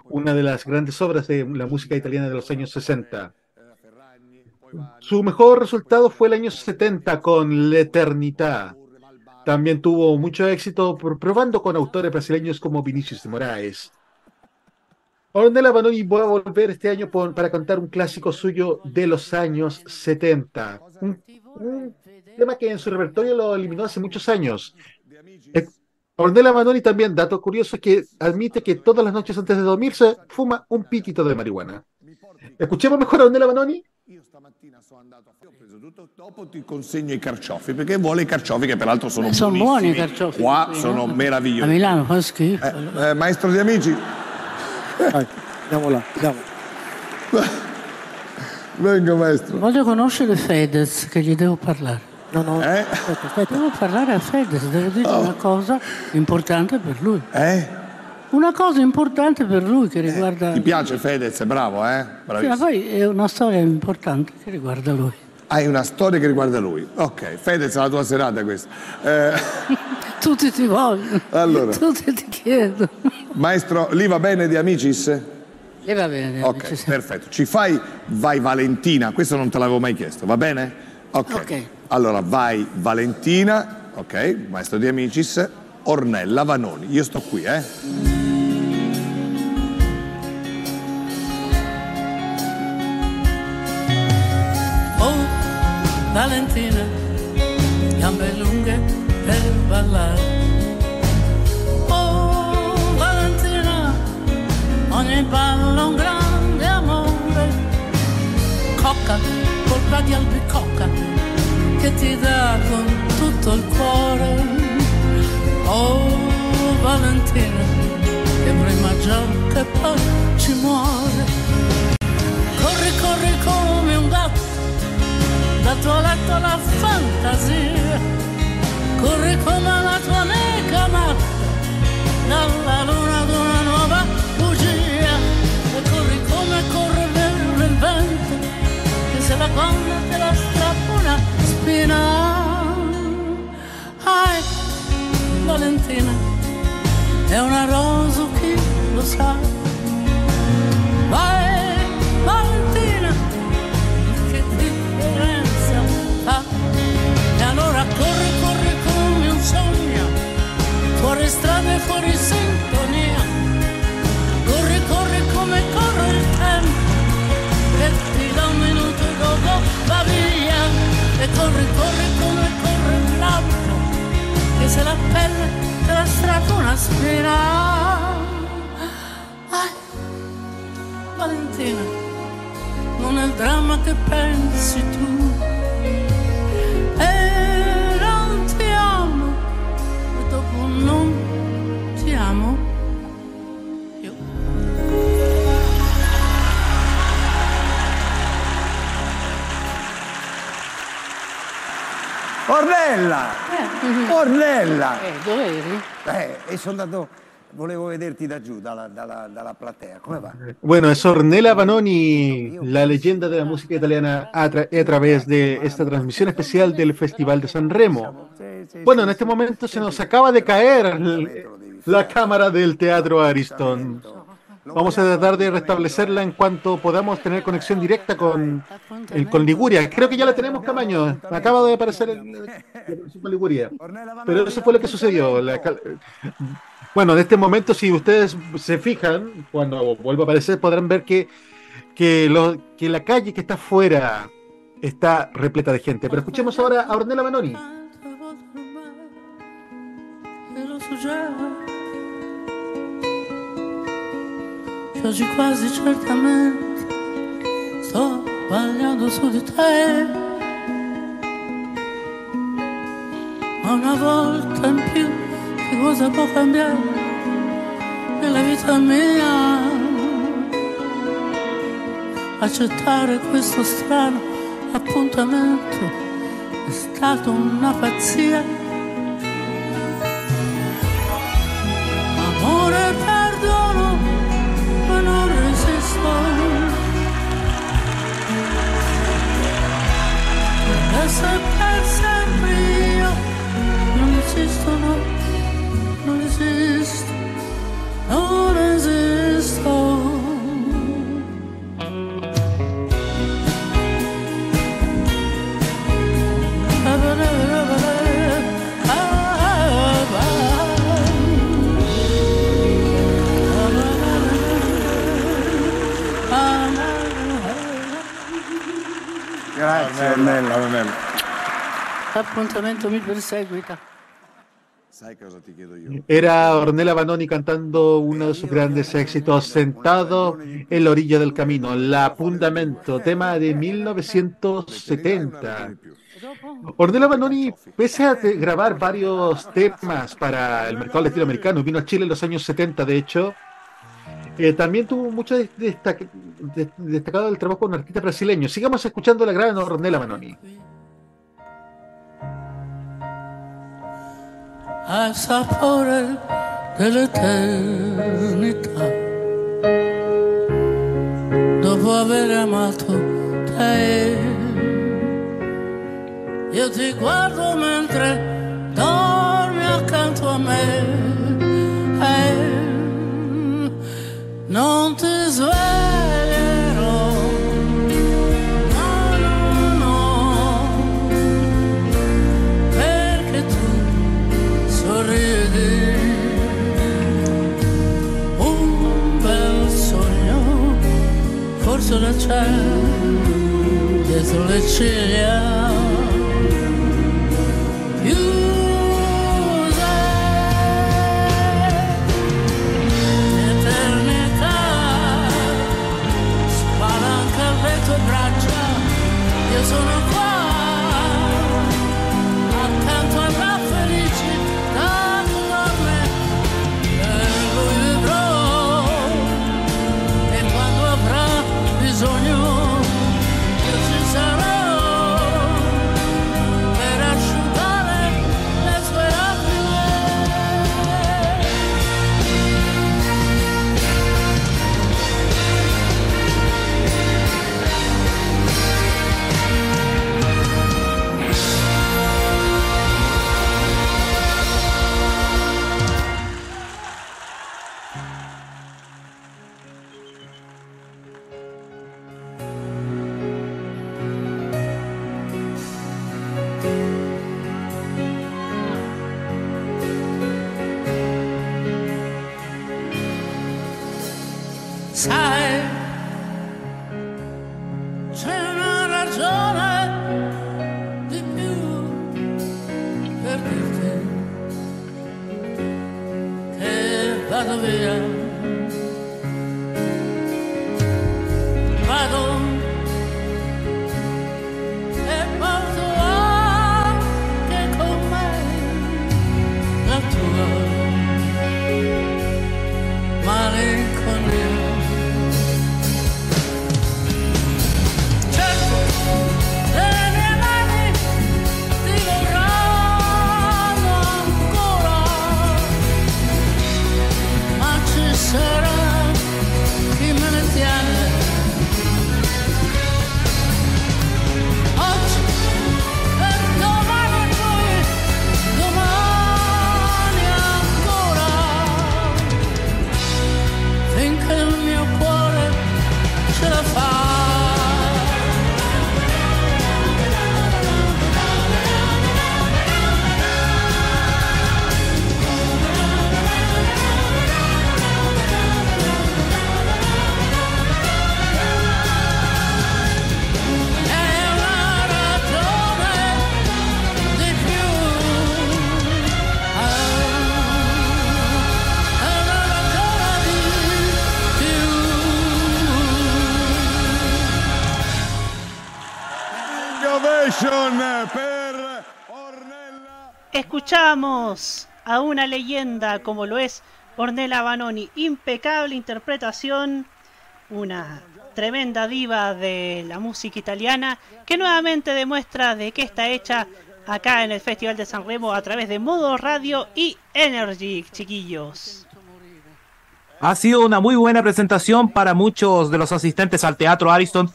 [SPEAKER 2] una de las grandes obras de la música italiana de los años 60. Su mejor resultado fue el año 70 con L'Eternità. También tuvo mucho éxito probando con autores brasileños como Vinicius de Moraes. Ornella Vanoni va a volver este año por- para contar un clásico suyo de los años 70. Un, un tema que en su repertorio lo eliminó hace muchos años. Eh, Ornella Vanoni también, dato curioso, es que admite que todas las noches antes de dormirse fuma un pitito de marihuana. Escuchemos mejor a Ornella Vanoni.
[SPEAKER 7] Dopo ti consegno i carciofi perché vuole i carciofi che peraltro sono
[SPEAKER 18] Sono
[SPEAKER 7] buonissimi.
[SPEAKER 18] buoni i carciofi
[SPEAKER 7] Qua sono
[SPEAKER 18] no?
[SPEAKER 7] meravigliosi.
[SPEAKER 18] A Milano fa schifo.
[SPEAKER 7] Eh, eh, maestro di amici,
[SPEAKER 18] Andiamo là, andiamo.
[SPEAKER 7] venga maestro.
[SPEAKER 18] Voglio conoscere Fedez, che gli devo parlare. No, no,
[SPEAKER 7] Eh?
[SPEAKER 18] aspetta, aspetta, devo parlare a Fedez, devo dire
[SPEAKER 7] Oh.
[SPEAKER 18] una cosa importante per lui.
[SPEAKER 7] Eh?
[SPEAKER 18] Una cosa importante per lui che riguarda...
[SPEAKER 7] Ti piace Fedez? Bravo, eh?
[SPEAKER 18] Sì, ma
[SPEAKER 7] Bravissimo.
[SPEAKER 18] poi è una storia importante che riguarda lui.
[SPEAKER 7] Hai una storia che riguarda lui. Ok, Fedez è la tua serata questa. Eh,
[SPEAKER 18] Tutti ti vogliono.
[SPEAKER 7] Allora.
[SPEAKER 18] Tutti ti chiedono.
[SPEAKER 7] maestro, lì va bene di Amicis?
[SPEAKER 18] E va bene.
[SPEAKER 7] Ok,
[SPEAKER 18] amici, sì.
[SPEAKER 7] perfetto. Ci fai Vai Valentina? Questo non te l'avevo mai chiesto, va bene? Ok.
[SPEAKER 18] Ok.
[SPEAKER 7] Allora, vai Valentina, ok, maestro di Amicis, Ornella Vanoni. Io sto qui, eh?
[SPEAKER 18] Valentina, gambe lunghe per ballare. Oh, Valentina, ogni ballo un grande amore. Cocca, colpa di albicocca, che ti dà con tutto il cuore. Oh, Valentina, che prima gioca e poi ci muore. Corri, corri gatto, tuo letto alla fantasia. Corri come la tua amica matta, dalla luna ad una nuova bugia. E corri come corre vero il vento, che se la gonna te la strappa una spina. Ai, Valentina, è una rosa chi lo sa. Vai, fuori strada e fuori sintonia. Corri, corri come corre il tempo, che ti dà un minuto e dopo va via. E corri, corri come corre l'auto, che se la pelle te la strappa una spina. Ai, Valentina, non è il dramma che pensi tu. E
[SPEAKER 8] Ornella! Ornella!
[SPEAKER 18] Eh, dove eri?
[SPEAKER 8] Eh, e sono andato, volevo vederti da giù, dalla, dalla- dalla platea. Come va?
[SPEAKER 2] Bueno, es Ornella Vanoni, la leyenda de la música italiana a, tra- a través de esta transmisión especial del Festival de San Remo. Bueno, en este momento se nos acaba de caer la cámara del Teatro Ariston. Vamos a tratar de restablecerla en cuanto podamos tener conexión directa con, el- con Liguria. Creo que ya la tenemos, Camaño. Acaba de aparecer el- con Liguria. Pero eso fue lo que sucedió. Bueno, en este momento, si ustedes se fijan, cuando vuelva a aparecer, podrán ver que, que, lo- que la calle que está afuera está repleta de gente. Pero escuchemos ahora a Ornella Manoni.
[SPEAKER 18] Oggi quasi certamente. Sto sbagliando su di te. Ma una volta in più che cosa può cambiare nella vita mia? Accettare questo strano appuntamento è stata una pazzia. Amore, perdono, Per sempre io, non esisto, no, non esisto, non esisto.
[SPEAKER 8] Grazie Ornella. Ornella.
[SPEAKER 18] L'appuntamento mi perseguita.
[SPEAKER 8] Sai cosa ti chiedo io?
[SPEAKER 2] Era Ornella Banoni cantando uno de sus grandes éxitos, Sentado en la orilla del camino, La Fundamento, tema de 1970. Ornella Banoni, pese a grabar varios temas para el mercado latinoamericano, vino a Chile en los años 70, de hecho, eh, también tuvo mucho de- destac- de- destacado el trabajo con artistas brasileños. Sigamos escuchando la gran Ornella
[SPEAKER 18] dell'eternità. Dopo aver amato te, io ti guardo mentre dormi accanto a me. E non ti sveglierò. No, no. Perché tu sorridi un bel sogno forse la dietro le ciglia una
[SPEAKER 5] leyenda como lo es Ornella Vanoni. Impecable interpretación, una tremenda diva de la música italiana que nuevamente demuestra de qué está hecha acá en el Festival de San Remo a través de Modo Radio y Energy, chiquillos.
[SPEAKER 4] Ha sido una muy buena presentación para muchos de los asistentes al Teatro Ariston,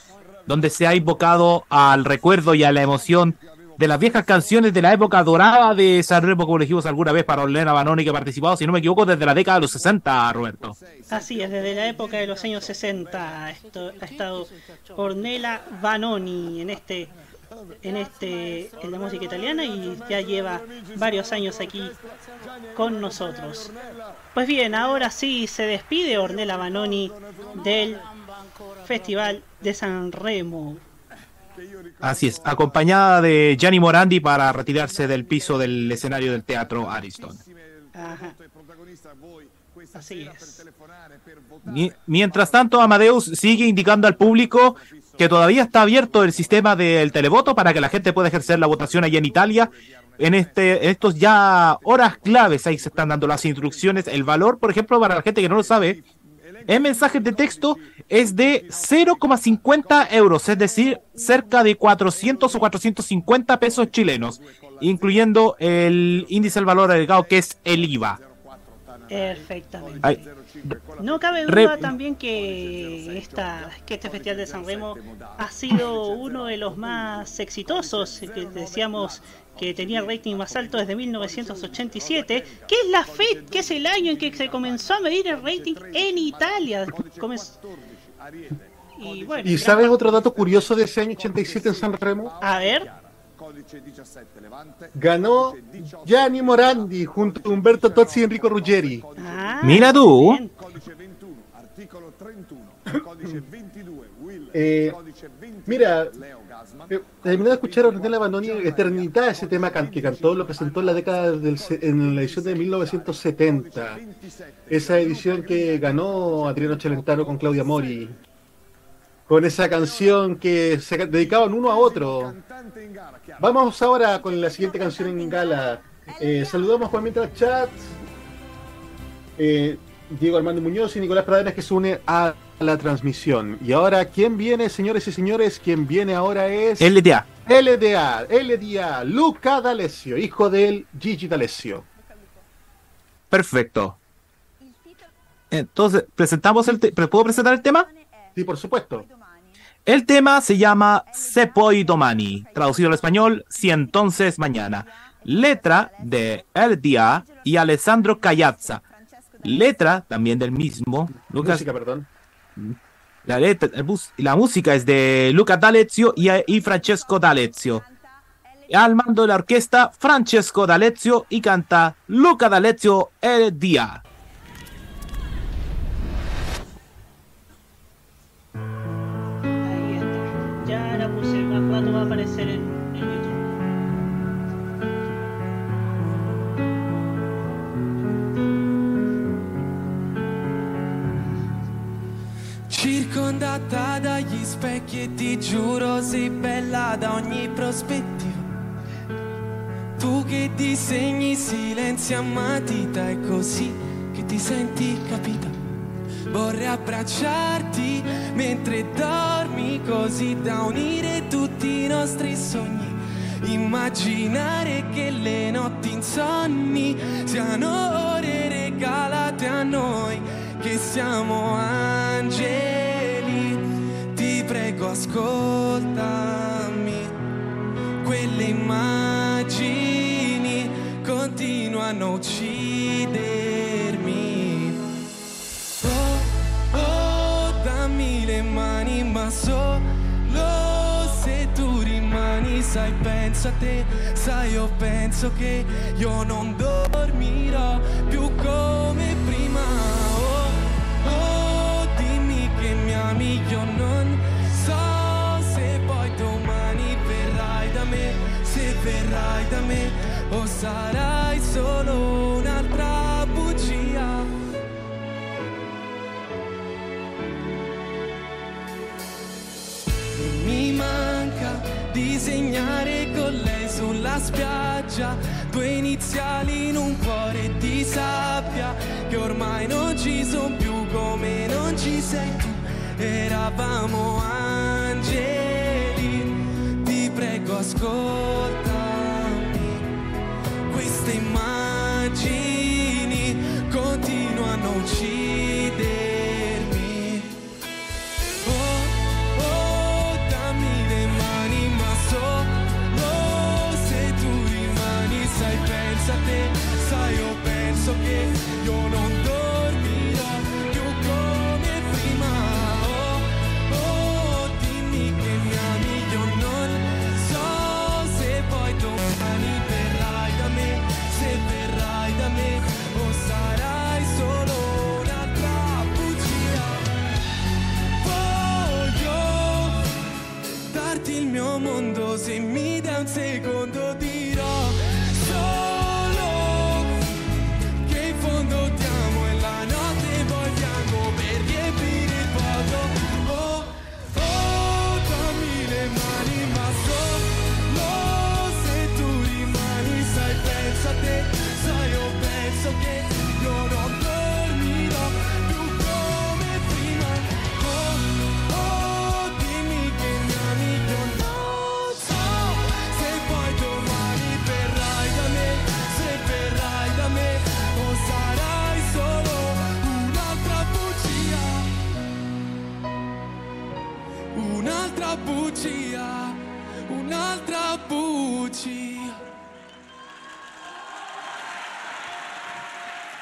[SPEAKER 4] donde se ha invocado al recuerdo y a la emoción de las viejas canciones de la época dorada de San Remo, como dijimos alguna vez para Orlena Banoni, que ha participado, si no me equivoco, desde la década de los 60, Roberto.
[SPEAKER 5] Así es, desde la época de los años 60 ha esto- ha estado Ornella Vanoni en este en este en la música italiana y ya lleva varios años aquí con nosotros. Pues bien, ahora sí se despide Ornella Vanoni del Festival de San Remo.
[SPEAKER 4] Así es, acompañada de Gianni Morandi para retirarse del piso del escenario del Teatro Ariston.
[SPEAKER 5] Ajá. Así es.
[SPEAKER 4] Mi- Mientras tanto, Amadeus sigue indicando al público que todavía está abierto el sistema del televoto para que la gente pueda ejercer la votación allá en Italia. En este, en estos ya horas claves, ahí se están dando las instrucciones. El valor, por ejemplo, para la gente que no lo sabe, en mensajes de texto es de 0,50 euros, es decir, cerca de 400 o 450 pesos chilenos, incluyendo el índice del valor agregado que es el IVA.
[SPEAKER 5] Perfectamente.
[SPEAKER 4] Ay,
[SPEAKER 5] No cabe
[SPEAKER 4] Re-
[SPEAKER 5] duda también que, esta, que este Festival de San Remo ha sido uno de los más exitosos, que decíamos que tenía el rating más alto desde 1987, que es la fe, que es el año en que se comenzó a medir el rating en Italia. Comenz- Y bueno,
[SPEAKER 2] ¿Y sabes otro dato curioso de ese año 87 en San Remo?
[SPEAKER 5] a ver,
[SPEAKER 2] Ganó Gianni Morandi junto a Humberto Tozzi y Enrico Ruggeri.
[SPEAKER 5] Ah,
[SPEAKER 4] Mira tú.
[SPEAKER 2] Eh, mira, eh, terminé de escuchar a Ornella Vanoni Eternidad, ese tema que cantó, lo presentó en la década del, en la edición de 1970. Esa edición que ganó Adriano Celentano con Claudia Mori. Con esa canción que se ca- dedicaban uno a otro. Vamos ahora con la siguiente canción en gala. Eh, saludamos Juan mientras chat. Eh, Diego Armando Muñoz y Nicolás Pradenas que se une a la transmisión. Y ahora, ¿quién viene, señores y señores? ¿Quién viene ahora es...
[SPEAKER 4] LDA.
[SPEAKER 2] LDA, LDA, Luca D'Alessio, hijo del Gigi D'Alessio.
[SPEAKER 4] Perfecto. Entonces, presentamos el te- ¿puedo presentar el tema?
[SPEAKER 2] Sí, por supuesto.
[SPEAKER 4] El tema se llama Se poi domani, traducido al español, si entonces mañana. Letra de LDA y Alessandro Cayazza. Letra también del mismo. Lucas,
[SPEAKER 2] Música, perdón.
[SPEAKER 4] La, el música es de Luca D'Alezio y, Francesco D'Alezio. Al mando de la orquesta, Francesco D'Alezio y canta Luca D'Alezio LDA.
[SPEAKER 5] ya la va a aparecer en,
[SPEAKER 24] Circondata dagli specchi e ti giuro sei bella da ogni prospettiva. Tu che disegni silenzi a matita è così che ti senti capita. Vorrei abbracciarti mentre dormi così da unire tutti i nostri sogni. Immaginare che le notti insonni siano ore regalate a noi, che siamo angeli. Penso a te, sai, io penso che io non dormirò più come prima. Oh, oh, dimmi che mi ami, io non so se poi domani verrai da me, se verrai da me, o sarai solo un'altra disegnare con lei sulla spiaggia. Due iniziali in un cuore di sabbia che ormai non ci sono più come non ci sei tu. Eravamo angeli ti prego ascoltami. Queste immagini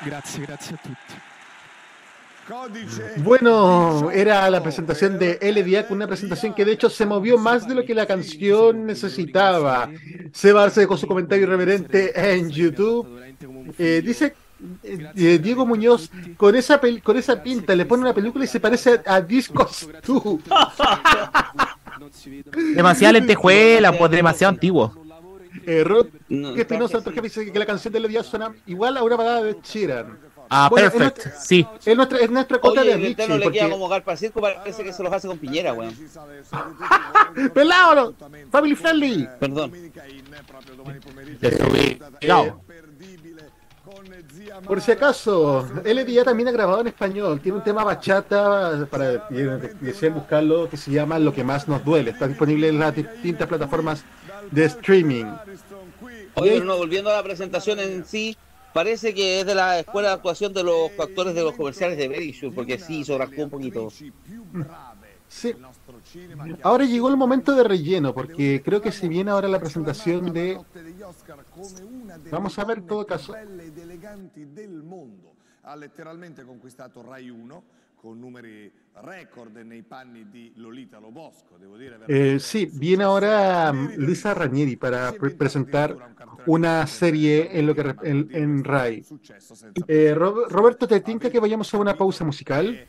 [SPEAKER 7] Grazie, grazie a tutti.
[SPEAKER 2] Bueno, era la presentación de L. Diac, una presentación que de hecho se movió más de lo que la canción necesitaba. Seba Arce dejó su comentario irreverente en YouTube. Eh, dice eh, Diego Muñoz, con esa, pel- con esa pinta le pone una película y se parece a, a Discos 2.
[SPEAKER 4] Demasiada lentejuela, pues demasiado antiguo.
[SPEAKER 2] Eh, Rod Espinosa, jefe, dice que la canción de L. Diac suena igual a una balada de Sheeran.
[SPEAKER 4] Ah,
[SPEAKER 2] Bueno,
[SPEAKER 4] perfecto,
[SPEAKER 2] nuestra-
[SPEAKER 4] sí.
[SPEAKER 2] Es nuestra, es nuestra cota
[SPEAKER 3] Oye,
[SPEAKER 2] de Avicii,
[SPEAKER 3] Eterno le
[SPEAKER 2] porque-
[SPEAKER 3] queda como Garpa Circo, parece que se los hace con Piñera, weón.
[SPEAKER 2] ¡Pelado! ¡Family friendly!
[SPEAKER 3] Perdón.
[SPEAKER 2] Por si acaso, LDA también ha grabado en español. Tiene un tema bachata para y desean buscarlo que se llama Lo que más nos duele. Está disponible en las distintas plataformas de streaming.
[SPEAKER 3] Oye, no, volviendo a la presentación en sí, parece que es de la escuela de actuación de los actores de los comerciales de Verisure, porque sí, sobreactuó un poquito.
[SPEAKER 2] Sí. Ahora llegó el momento de relleno, porque creo que si viene ahora la presentación de. Vamos a ver todo caso.
[SPEAKER 7] Ha letteralmente conquistato Rai 1 con numeri record nei panni di Lolita Lobosco, devo dire
[SPEAKER 2] Eh, sí, viene ahora Lisa Ranieri para pre- presentar una serie en lo que en, en RAI. Eh, Ro- Roberto, ¿te tinca que vayamos a una pausa musical?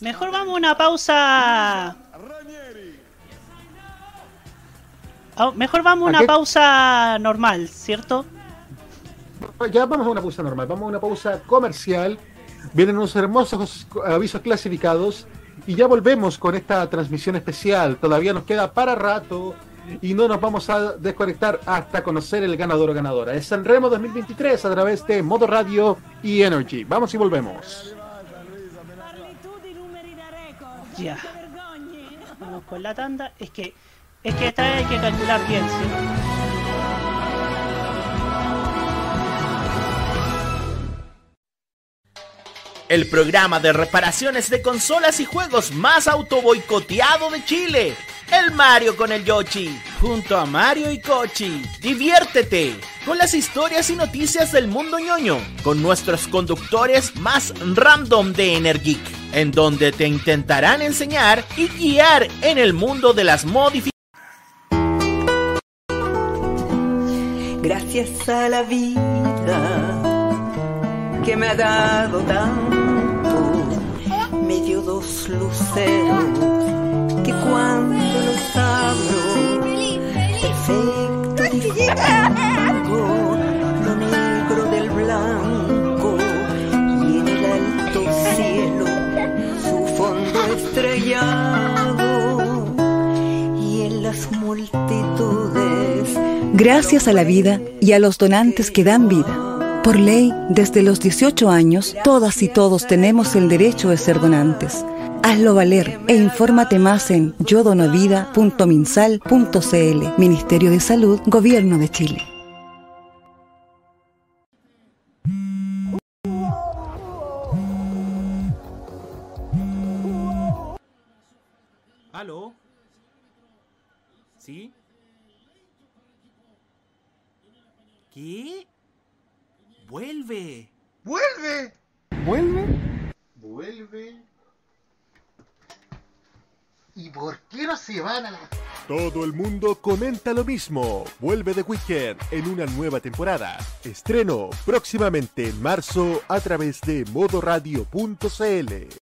[SPEAKER 5] Mejor vamos a una pausa. Ah, Mejor vamos a
[SPEAKER 2] ¿A
[SPEAKER 5] una pausa normal, ¿cierto?
[SPEAKER 2] Ya vamos a una pausa normal, vamos a una pausa comercial. Vienen unos hermosos avisos clasificados y ya volvemos con esta transmisión especial. Todavía nos queda para rato y no nos vamos a desconectar hasta conocer el ganador o ganadora. Es Sanremo 2023 a través de Modo Radio y Energy. Vamos y volvemos.
[SPEAKER 5] Ya. Vamos con la tanda. Es que es que esta vez hay que calcular bien, ¿sí?
[SPEAKER 25] El programa de reparaciones de consolas y juegos más autoboicoteado de Chile. El Mario con el Yoshi. Junto a Mario y Kochi. Diviértete con las historias y noticias del mundo ñoño. Con nuestros conductores más random de Energic. En donde te intentarán enseñar y guiar en el mundo de las modificaciones.
[SPEAKER 21] Gracias a la vida que me ha dado tanto, dos luceros que cuando los abro, perfecto distingo lo negro del blanco y en el alto cielo su fondo estrellado y en las multitudes
[SPEAKER 26] Gracias a la vida y a los donantes que dan vida. Por ley, desde los 18 años, todas y todos tenemos el derecho de ser donantes. Hazlo valer e infórmate más en yodonavida.minsal.cl Ministerio de Salud, Gobierno de Chile.
[SPEAKER 19] ¿Aló? ¿Sí? ¿Qué? ¡Vuelve!
[SPEAKER 20] ¡Vuelve! ¿Vuelve? Vuelve. ¿Y por qué no se van a la...
[SPEAKER 2] Todo el mundo comenta lo mismo. Vuelve The Weekend en una nueva temporada. Estreno próximamente en marzo a través de modoradio.cl.